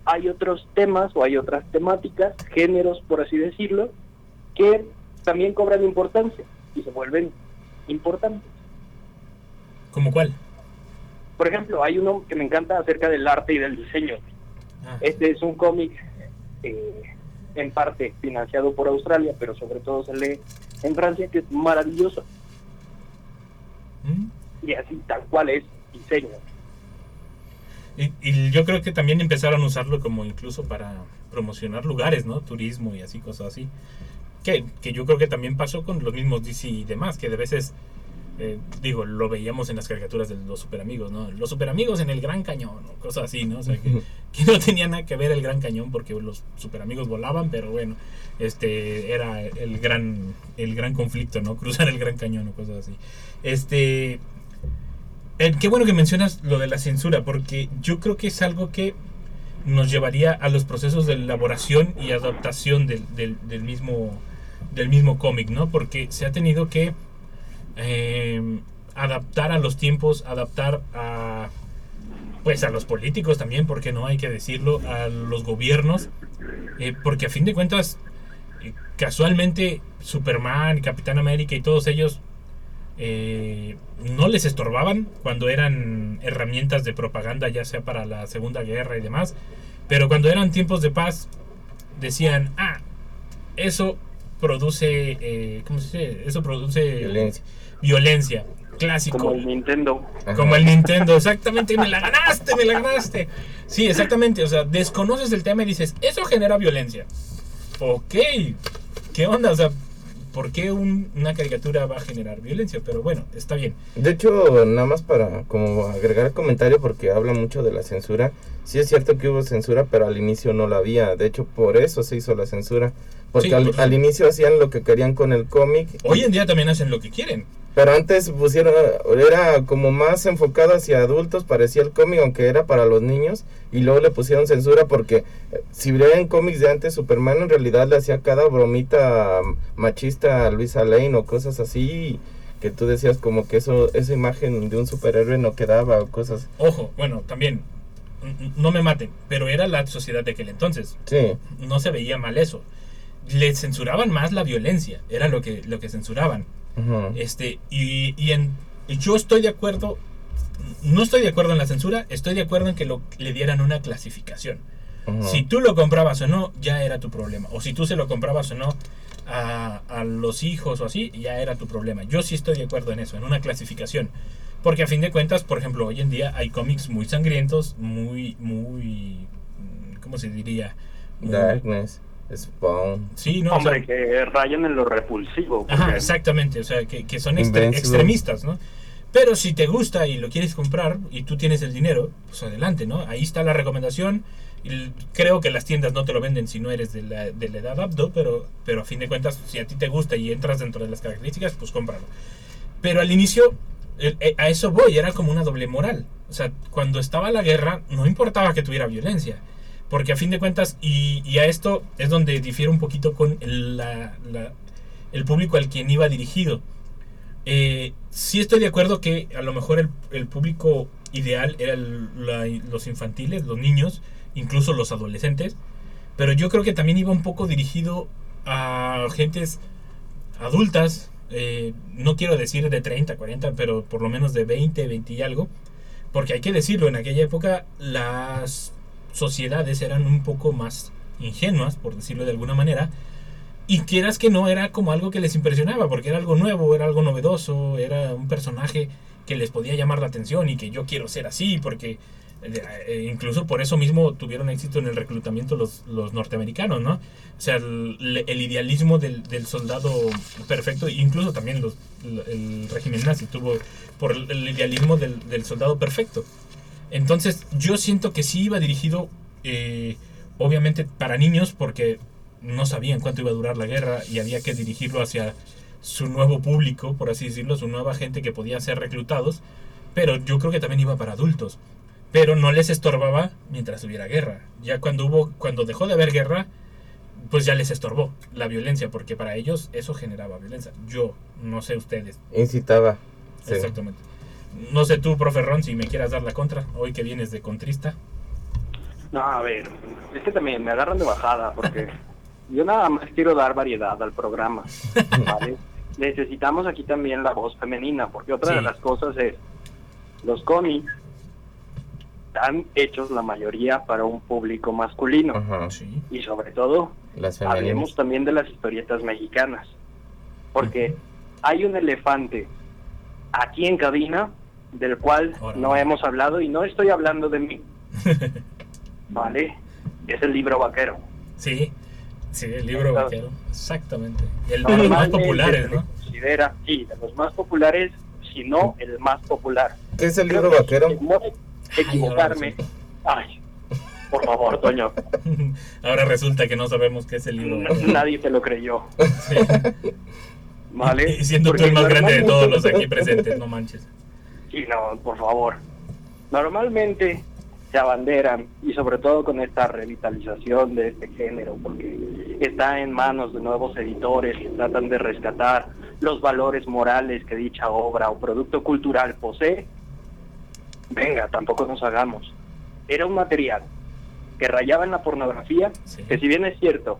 Speaker 3: hay otros temas o hay otras temáticas, géneros por así decirlo, que también cobran importancia y se vuelven importantes.
Speaker 1: ¿Como cuál?
Speaker 3: Por ejemplo, hay uno que me encanta acerca del arte y del diseño.
Speaker 1: Ah,
Speaker 3: Este es un cómic eh, en parte financiado por Australia, pero sobre todo se lee en Francia, que es maravilloso.
Speaker 1: ¿Mm?
Speaker 3: Y así, tal cual es diseño.
Speaker 1: Y, y yo creo que también empezaron a usarlo como incluso para promocionar lugares, ¿no? Turismo y así, cosas así. Que, que yo creo que también pasó con los mismos DC y demás, que de veces, eh, digo, lo veíamos en las caricaturas de los superamigos, ¿no? Los superamigos en el Gran Cañón, o cosas así, ¿no? O sea, que, que no tenía nada que ver el Gran Cañón porque los superamigos volaban, pero bueno, este era el gran, el gran conflicto, ¿no? Cruzar el Gran Cañón o cosas así. Este, eh, qué bueno que mencionas lo de la censura, porque yo creo que es algo que nos llevaría a los procesos de elaboración y adaptación del, del- mismo del mismo cómic, ¿no? Porque se ha tenido que eh, adaptar a los tiempos, adaptar a pues a los políticos también, porque no hay que decirlo, a los gobiernos, eh, porque a fin de cuentas, eh, casualmente Superman, Capitán América y todos ellos eh, no les estorbaban cuando eran herramientas de propaganda, ya sea para la Segunda Guerra y demás, pero cuando eran tiempos de paz, decían, ah, eso produce, eh, ¿cómo se dice? Eso produce
Speaker 2: Violencia.
Speaker 1: violencia. Clásico.
Speaker 3: Como el Nintendo.
Speaker 1: Como el Nintendo, exactamente, me la ganaste, me la ganaste. Sí, exactamente, o sea, desconoces el tema y dices, eso genera violencia. Ok, ¿qué onda? O sea, ¿por qué un- una caricatura va a generar violencia? Pero bueno, está bien.
Speaker 2: De hecho, nada más para como agregar comentario porque habla mucho de la censura. Sí es cierto que hubo censura, pero al inicio no la había. De hecho, por eso se hizo la censura. Porque
Speaker 1: Sí,
Speaker 2: al, al inicio hacían lo que querían con el cómic.
Speaker 1: Hoy en día también hacen lo que quieren.
Speaker 2: Pero antes pusieron, era como más enfocado hacia adultos, parecía el cómic, aunque era para los niños. Y luego le pusieron censura porque eh, si ven cómics de antes, Superman en realidad le hacía cada bromita machista a Luisa Lane o cosas así. Que tú decías como que eso esa imagen de un superhéroe no quedaba o cosas.
Speaker 1: Ojo, bueno, también, no me maten, pero era la sociedad de aquel entonces.
Speaker 2: Sí.
Speaker 1: No se veía mal eso. Le censuraban más la violencia, era lo que, lo que censuraban. Este, y, y en, yo estoy de acuerdo, no estoy de acuerdo en la censura, estoy de acuerdo en que lo, le dieran una clasificación. Si tú lo comprabas o no, ya era tu problema. O si tú se lo comprabas o no a, a los hijos o así, ya era tu problema. Yo sí estoy de acuerdo en eso, en una clasificación. Porque a fin de cuentas, por ejemplo, hoy en día hay cómics muy sangrientos, muy, muy, ¿cómo se diría? Muy-
Speaker 2: Darkness, Spawn.
Speaker 1: Sí, no, o sea,
Speaker 3: Hombre, que rayan en lo repulsivo.
Speaker 1: Ajá, exactamente, o sea, que, que son extre- extremistas, ¿no? Pero si te gusta y lo quieres comprar y tú tienes el dinero, pues adelante, ¿no? Ahí está la recomendación. Creo que las tiendas no te lo venden si no eres de la, de la edad apto, pero, pero a fin de cuentas, si a ti te gusta y entras dentro de las características, pues cómpralo. Pero al inicio, eh, a eso voy, era como una doble moral. O sea, cuando estaba la guerra, no importaba que tuviera violencia. Porque a fin de cuentas, y, a esto es donde difiere un poquito con el, público al quien iba dirigido. Eh, sí estoy de acuerdo que a lo mejor el, público ideal era el- la- los infantiles, los niños, incluso los adolescentes. Pero yo creo que también iba un poco dirigido a gentes adultas, eh, no quiero decir de 30, 40, pero por lo menos de 20, 20 y algo. Porque hay que decirlo, en aquella época las sociedades eran un poco más ingenuas, por decirlo de alguna manera. Y quieras que no, era como algo que les impresionaba, porque era algo nuevo, era algo novedoso, era un personaje que les podía llamar la atención y que yo quiero ser así, porque eh, eh, incluso por eso mismo tuvieron éxito en el reclutamiento los, los norteamericanos, ¿no? O sea, el, idealismo del, del soldado perfecto, incluso también el, régimen nazi tuvo por el idealismo del, del soldado perfecto. Entonces, yo siento que sí iba dirigido, eh, obviamente, para niños, porque no sabían cuánto iba a durar la guerra y había que dirigirlo hacia su nuevo público, por así decirlo, su nueva gente que podía ser reclutados. Pero yo creo que también iba para adultos. Pero no les estorbaba mientras hubiera guerra. Ya cuando hubo, cuando dejó de haber guerra, pues ya les estorbó la violencia, porque para ellos eso generaba violencia. Yo, no sé ustedes.
Speaker 2: Incitaba. sí.
Speaker 1: No sé tú, profe Ron, si me quieras dar la contra, hoy que vienes de contrista.
Speaker 3: No, a ver, es que también me agarran de bajada porque yo nada más quiero dar variedad al programa, ¿vale? Necesitamos aquí también la voz femenina, porque otra de las cosas es, los cómics están hechos la mayoría para un público masculino
Speaker 2: Ajá.
Speaker 1: Sí.
Speaker 3: y sobre todo
Speaker 2: Las
Speaker 3: hablemos también de las historietas mexicanas, porque hay un elefante aquí en cabina del cual
Speaker 1: Ahora.
Speaker 3: no hemos hablado y no estoy hablando de mí, ¿vale? Es el libro vaquero.
Speaker 1: Sí, sí, el libro
Speaker 3: Entonces,
Speaker 1: vaquero. Exactamente. El de los más populares,
Speaker 3: se
Speaker 1: ¿no?
Speaker 3: Considera, sí, de los más populares, si no el más popular.
Speaker 2: ¿Qué es el
Speaker 3: Creo
Speaker 2: libro
Speaker 3: que
Speaker 2: vaquero?
Speaker 3: equivocarme. Ay, por favor, Toño.
Speaker 1: Ahora resulta que no sabemos qué es el libro vaquero.
Speaker 3: Nadie te lo creyó,
Speaker 1: Sí.
Speaker 3: ¿vale?
Speaker 1: Y siendo tú el más grande de todos los aquí presentes, no manches.
Speaker 3: Sí, no, por favor. Normalmente se abanderan, y sobre todo con esta revitalización de este género, porque está en manos de nuevos editores que tratan de rescatar los valores morales que dicha obra o producto cultural posee. Venga, tampoco nos hagamos. Era un material que rayaba en la pornografía,
Speaker 1: Sí.
Speaker 3: que si bien es cierto,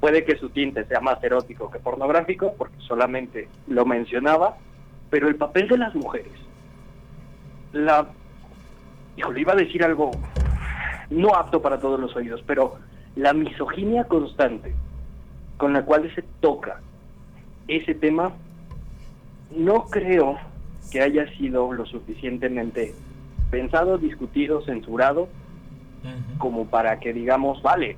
Speaker 3: puede que su tinte sea más erótico que pornográfico, porque solamente lo mencionaba, pero el papel de las mujeres, la... Híjole, iba a decir algo no apto para todos los oídos, pero la misoginia constante con la cual se toca ese tema, no creo que haya sido lo suficientemente pensado, discutido, censurado, como para que digamos, vale,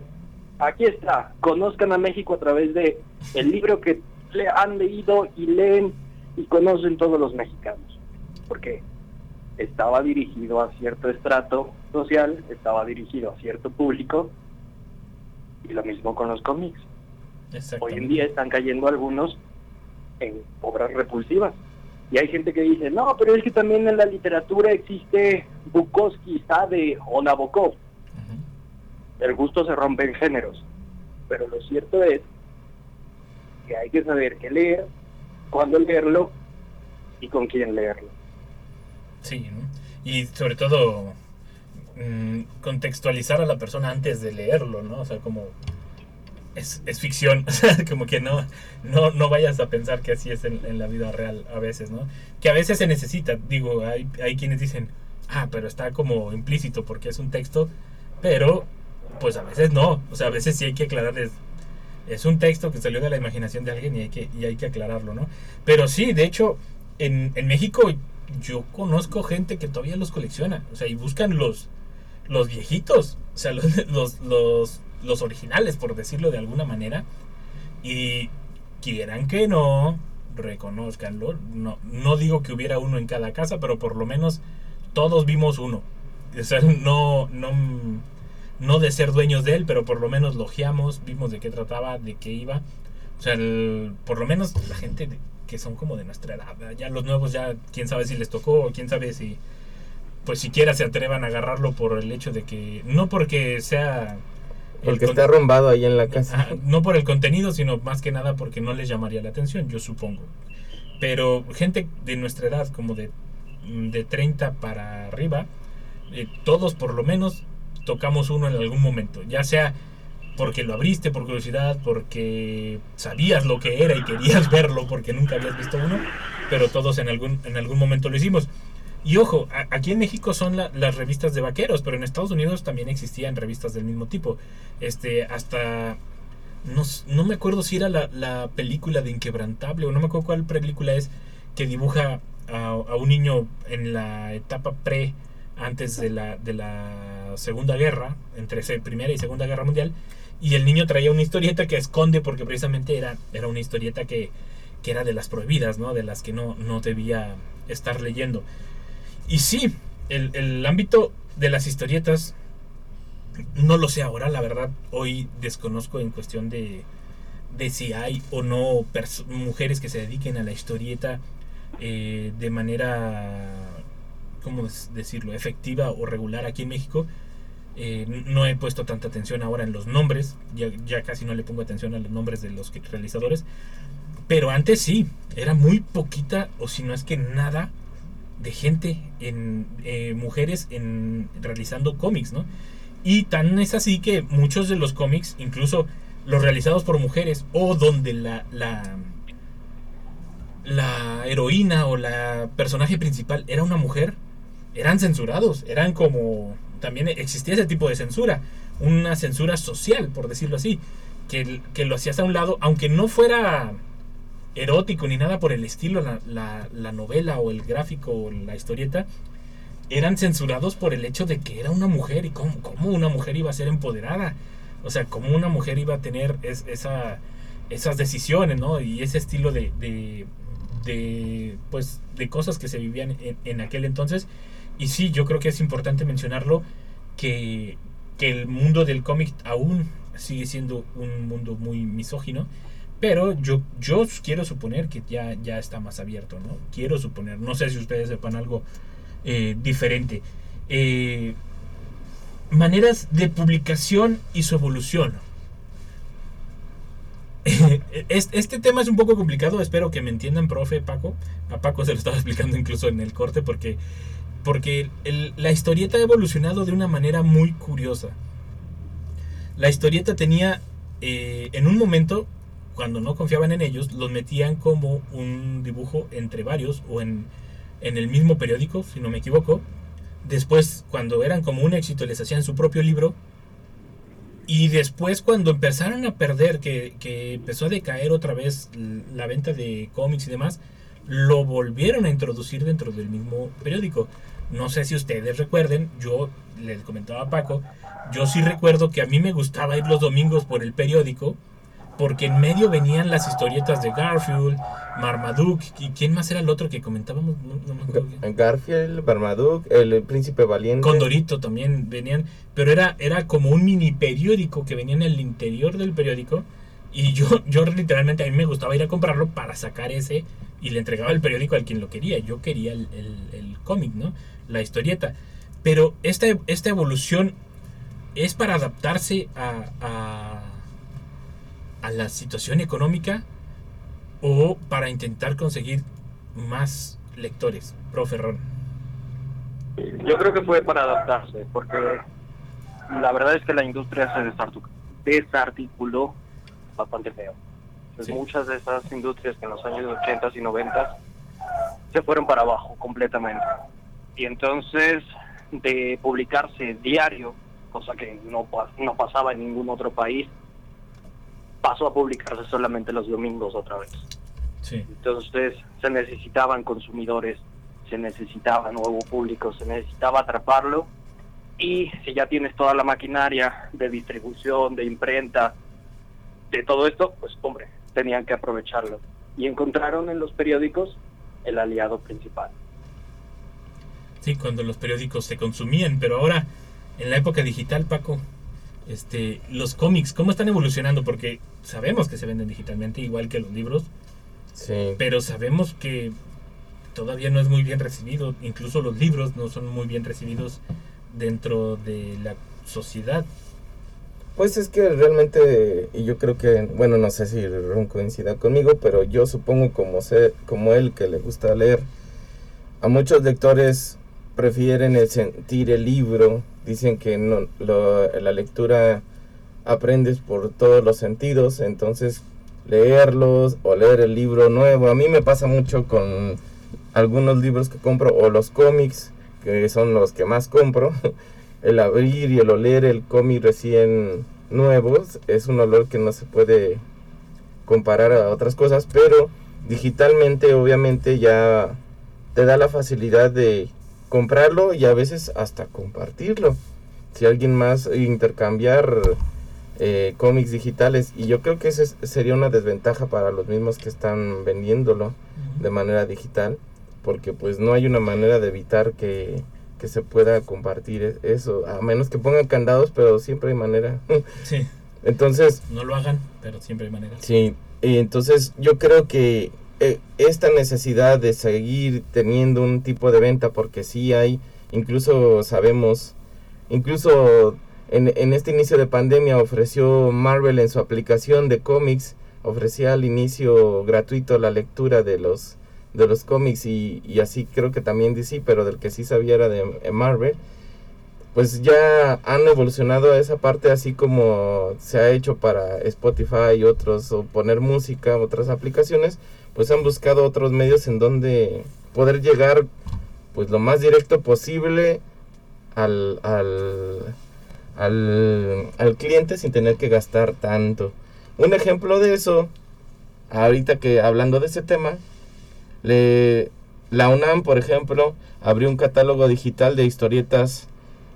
Speaker 3: aquí está, conozcan a México a través de el libro que le han leído y leen y conocen todos los mexicanos. Porque estaba dirigido a cierto estrato social, estaba dirigido a cierto público, y lo mismo con los cómics. Hoy en día están cayendo algunos en obras repulsivas. Y hay gente que dice, no, pero es que también en la literatura existe Bukowski, Sade o Nabokov el gusto se rompe en géneros. Pero lo cierto es que hay que saber qué leer, cuándo leerlo y con quién leerlo.
Speaker 1: Sí, ¿no? Y sobre todo mm, contextualizar a la persona antes de leerlo, ¿no? O sea, como es, es ficción, como que no, no, no vayas a pensar que así es en, en la vida real a veces, ¿no? Que a veces se necesita, digo, hay, hay quienes dicen, ah, pero está como implícito porque es un texto, pero pues a veces no, o sea, a veces sí hay que aclararles. Es un texto que salió de la imaginación de alguien y hay que, y hay que aclararlo, ¿no? Pero sí, de hecho, en, en México yo conozco gente que todavía los colecciona, o sea, y buscan los, los viejitos, o sea, los, los, los, originales, por decirlo de alguna manera, y quieran que no, reconozcanlo, no, no digo que hubiera uno en cada casa, pero por lo menos todos vimos uno, o sea, no, no, no de ser dueños de él, pero por lo menos logiamos, vimos de qué trataba, de qué iba, o sea, por lo menos la gente que son como de nuestra edad, ya los nuevos ya quién sabe si les tocó o quién sabe si pues siquiera se atrevan a agarrarlo por el hecho de que, no porque sea... el
Speaker 2: Porque está arrumbado ahí en la casa.
Speaker 1: Ajá, no por el contenido, sino más que nada porque no les llamaría la atención, yo supongo. Pero gente de nuestra edad, como de, de 30 para arriba, eh, todos por lo menos tocamos uno en algún momento, ya sea porque lo abriste por curiosidad, porque sabías lo que era y querías verlo porque nunca habías visto uno, pero todos en algún, en algún momento lo hicimos. Y ojo, aquí en México son la- las revistas de vaqueros, pero en Estados Unidos también existían revistas del mismo tipo. Este, hasta no, no me acuerdo si era la, la película de Inquebrantable o no me acuerdo cuál película es que dibuja a, a un niño en la etapa pre antes de la, de la Segunda Guerra, entre Primera y Segunda Guerra Mundial, y el niño traía una historieta que esconde porque precisamente era, era una historieta que, que era de las prohibidas, ¿no? de las que no, no debía estar leyendo. Y sí, el, el ámbito de las historietas no lo sé ahora, la verdad, hoy desconozco en cuestión de, de si hay o no mujeres que se dediquen a la historieta eh, de manera, ¿cómo decirlo?, efectiva o regular aquí en México. Eh, no he puesto tanta atención ahora en los nombres, ya, casi no le pongo atención a los nombres de los realizadores, pero antes sí, era muy poquita o si no es que nada de gente, en eh, mujeres en realizando cómics, ¿no? Y tan es así que muchos de los cómics, incluso los realizados por mujeres, o donde la, la heroína o la personaje principal era una mujer, eran censurados, eran como... También existía ese tipo de censura, una censura social, por decirlo así, que, que lo hacías a un lado, aunque no fuera erótico ni nada por el estilo, la, la, la novela o el gráfico o la historieta, eran censurados por el hecho de que era una mujer y cómo, cómo una mujer iba a ser empoderada. O sea, cómo una mujer iba a tener es- esa, esas decisiones, ¿no? Y ese estilo de, de, de, pues, de cosas que se vivían en, en aquel entonces. Y sí, yo creo que es importante mencionarlo, que, que el mundo del cómic aún sigue siendo un mundo muy misógino. Pero yo, yo quiero suponer que ya, ya está más abierto, ¿no? Quiero suponer. No sé si ustedes sepan algo eh, diferente. Eh, maneras de publicación y su evolución. Es- Este tema es un poco complicado, espero que me entiendan, profe Paco. A Paco se lo estaba explicando incluso en el corte porque, porque el- la historieta ha evolucionado de una manera muy curiosa. La historieta tenía, eh, en un momento, cuando no confiaban en ellos, los metían como un dibujo entre varios o en, en el mismo periódico, si no me equivoco. Después, cuando eran como un éxito, les hacían su propio libro. Y después, cuando empezaron a perder, que, que empezó a decaer otra vez la venta de cómics y demás, lo volvieron a introducir dentro del mismo periódico. No sé si ustedes recuerden, yo les comentaba a Paco, yo sí recuerdo que a mí me gustaba ir los domingos por el periódico, porque en medio venían las historietas de Garfield, Marmaduke, y quién más era el otro que comentábamos, no, no me acuerdo.
Speaker 2: Garfield, Barmaduke, el príncipe valiente.
Speaker 1: Condorito también venían, pero era, era como un mini periódico que venía en el interior del periódico y yo, yo literalmente a mí me gustaba ir a comprarlo para sacar ese y le entregaba el periódico al quien lo quería. Yo quería el, el- cómic, ¿no? La historieta. Pero esta, esta evolución es para adaptarse a, a, a la situación económica o para intentar conseguir más lectores. Profe Ron.
Speaker 3: Yo creo que fue para adaptarse, porque la verdad es que la industria se desarticuló bastante feo. Pues
Speaker 1: Sí.
Speaker 3: Muchas de esas industrias que en los años 80 y 90 se fueron para abajo completamente. Y entonces, de publicarse diario, cosa que no, no pasaba en ningún otro país, pasó a publicarse solamente los domingos otra vez.
Speaker 1: Sí.
Speaker 3: Entonces se necesitaban consumidores, se necesitaba nuevo público, se necesitaba atraparlo y si ya tienes toda la maquinaria de distribución, de imprenta, de todo esto, pues hombre, tenían que aprovecharlo. Y encontraron en los periódicos el aliado principal.
Speaker 1: Sí, cuando los periódicos se consumían, pero ahora en la época digital, Paco, este, los cómics, ¿cómo están evolucionando? Porque sabemos que se venden digitalmente igual que los libros,
Speaker 2: Sí.
Speaker 1: pero sabemos que todavía no es muy bien recibido. Incluso los libros no son muy bien recibidos dentro de la sociedad.
Speaker 2: Pues es que realmente, y yo creo que, bueno, no sé si Ron coincida conmigo, pero yo supongo como, sé, como él que le gusta leer, a muchos lectores prefieren el sentir el libro, dicen que no, lo- la lectura aprendes por todos los sentidos, entonces leerlos o leer el libro nuevo, a mí me pasa mucho con algunos libros que compro o los cómics, que son los que más compro, el abrir y el oler el cómic recién nuevos es un olor que no se puede comparar a otras cosas, pero digitalmente obviamente ya te da la facilidad de comprarlo y a veces hasta compartirlo. Si alguien más intercambiar eh, cómics digitales y yo creo que esa sería una desventaja para los mismos que están vendiéndolo de manera digital porque pues no hay una manera de evitar que, que se pueda compartir e- eso a menos que pongan candados pero siempre hay manera
Speaker 1: Sí,
Speaker 2: entonces
Speaker 1: no lo hagan, pero siempre hay maneras.
Speaker 2: Sí, y entonces yo creo que eh, esta necesidad de seguir teniendo un tipo de venta, porque sí hay, incluso sabemos, incluso en, en este inicio de pandemia ofreció Marvel en su aplicación de cómics, ofrecía al inicio gratuito la lectura de los de los cómics y, así creo que también DC, pero del que sí sabía era de Marvel pues ya han evolucionado a esa parte así como se ha hecho para Spotify y otros o poner música, otras aplicaciones, pues han buscado otros medios en donde poder llegar pues lo más directo posible al, al, al, al cliente sin tener que gastar tanto. Un ejemplo de eso, ahorita que hablando de ese tema, le, la UNAM, por ejemplo, abrió un catálogo digital de historietas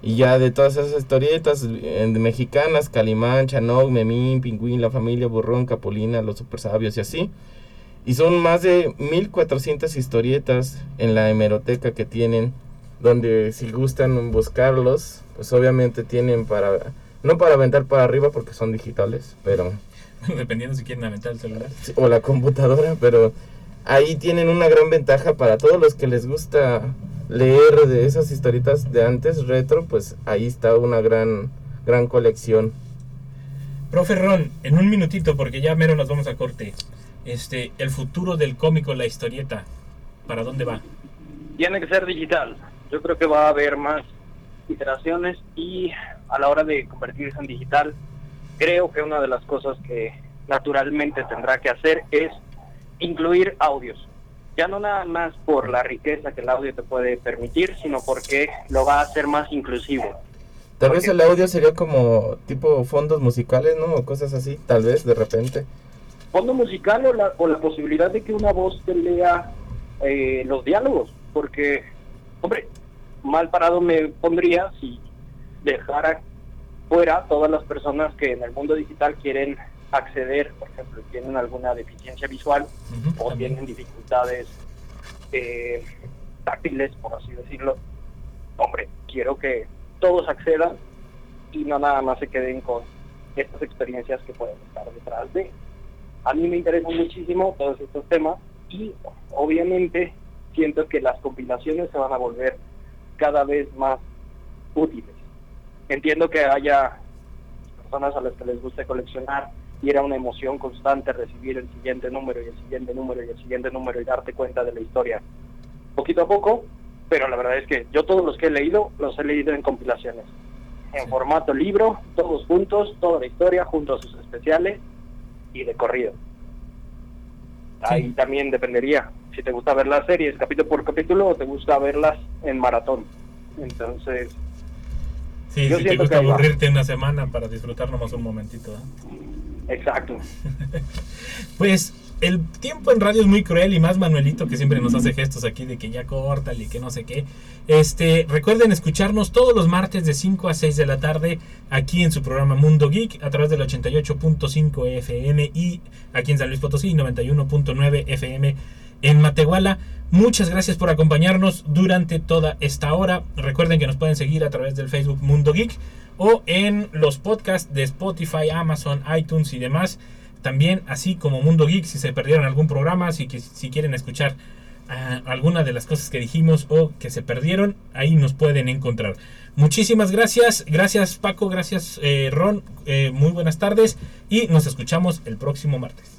Speaker 2: y ya de todas esas historietas eh, mexicanas, Calimán, Chanoc, Memín, Pingüín, La Familia, Burrón, Capulina, Los Super Sabios y así. Y son más de 1400 historietas en la hemeroteca que tienen, donde si gustan buscarlos, pues obviamente tienen para, no para aventar para arriba porque son digitales, pero
Speaker 1: Dependiendo si quieren aventar el celular.
Speaker 2: O la computadora, pero ahí tienen una gran ventaja para todos los que les gusta leer de esas historietas de antes retro, pues ahí está una gran gran colección.
Speaker 1: Profe Ron, en un minutito, porque ya mero nos vamos a corte. Este, el futuro del cómico, la historieta, ¿para dónde va?
Speaker 3: Tiene que ser digital. Yo creo que va a haber más iteraciones y a la hora de convertirse en digital, creo que una de las cosas que naturalmente tendrá que hacer es incluir audios. Ya no nada más por la riqueza que el audio te puede permitir, sino porque lo va a hacer más inclusivo.
Speaker 2: Tal vez el audio sería como tipo fondos musicales, ¿no? O cosas así, tal vez de repente.
Speaker 3: fondo musical o la, o la posibilidad de que una voz te lea eh, los diálogos, porque, hombre, mal parado me pondría si dejara fuera todas las personas que en el mundo digital quieren acceder, por ejemplo, tienen alguna deficiencia visual o
Speaker 1: también.
Speaker 3: tienen dificultades eh, táctiles, por así decirlo. Hombre, quiero que todos accedan y no nada más se queden con estas experiencias que pueden estar detrás de. A mí me interesan muchísimo todos estos temas y obviamente siento que las compilaciones se van a volver cada vez más útiles. Entiendo que haya personas a las que les guste coleccionar y era una emoción constante recibir el siguiente número y el siguiente número y el siguiente número y darte cuenta de la historia poquito a poco, pero la verdad es que yo todos los que he leído los he leído en compilaciones, en
Speaker 1: Sí.
Speaker 3: formato libro, todos juntos, toda la historia junto a sus especiales y de corrido. Ahí también dependería si te gusta ver las series capítulo por capítulo o te gusta verlas en maratón. Entonces,
Speaker 1: Sí,
Speaker 3: Yo
Speaker 1: si te gusta
Speaker 3: va.
Speaker 1: aburrirte una semana para disfrutar nomás un momentito. ¿eh?
Speaker 3: Exacto.
Speaker 1: Pues el tiempo en radio es muy cruel y más Manuelito que siempre nos hace gestos aquí de que ya córtale y que no sé qué. Este, recuerden escucharnos todos los martes de 5 a 6 de la tarde aquí en su programa Mundo Geek a través del 88.5 FM y aquí en San Luis Potosí 91.9 FM en Matehuala. Muchas gracias por acompañarnos durante toda esta hora. Recuerden que nos pueden seguir a través del Facebook Mundo Geek o en los podcasts de Spotify, Amazon, iTunes y demás. También así como Mundo Geek, si se perdieron algún programa, si, si quieren escuchar ah, alguna de las cosas que dijimos o que se perdieron, ahí nos pueden encontrar. Muchísimas gracias, gracias Paco, gracias eh, Ron, eh, muy buenas tardes y nos escuchamos el próximo martes.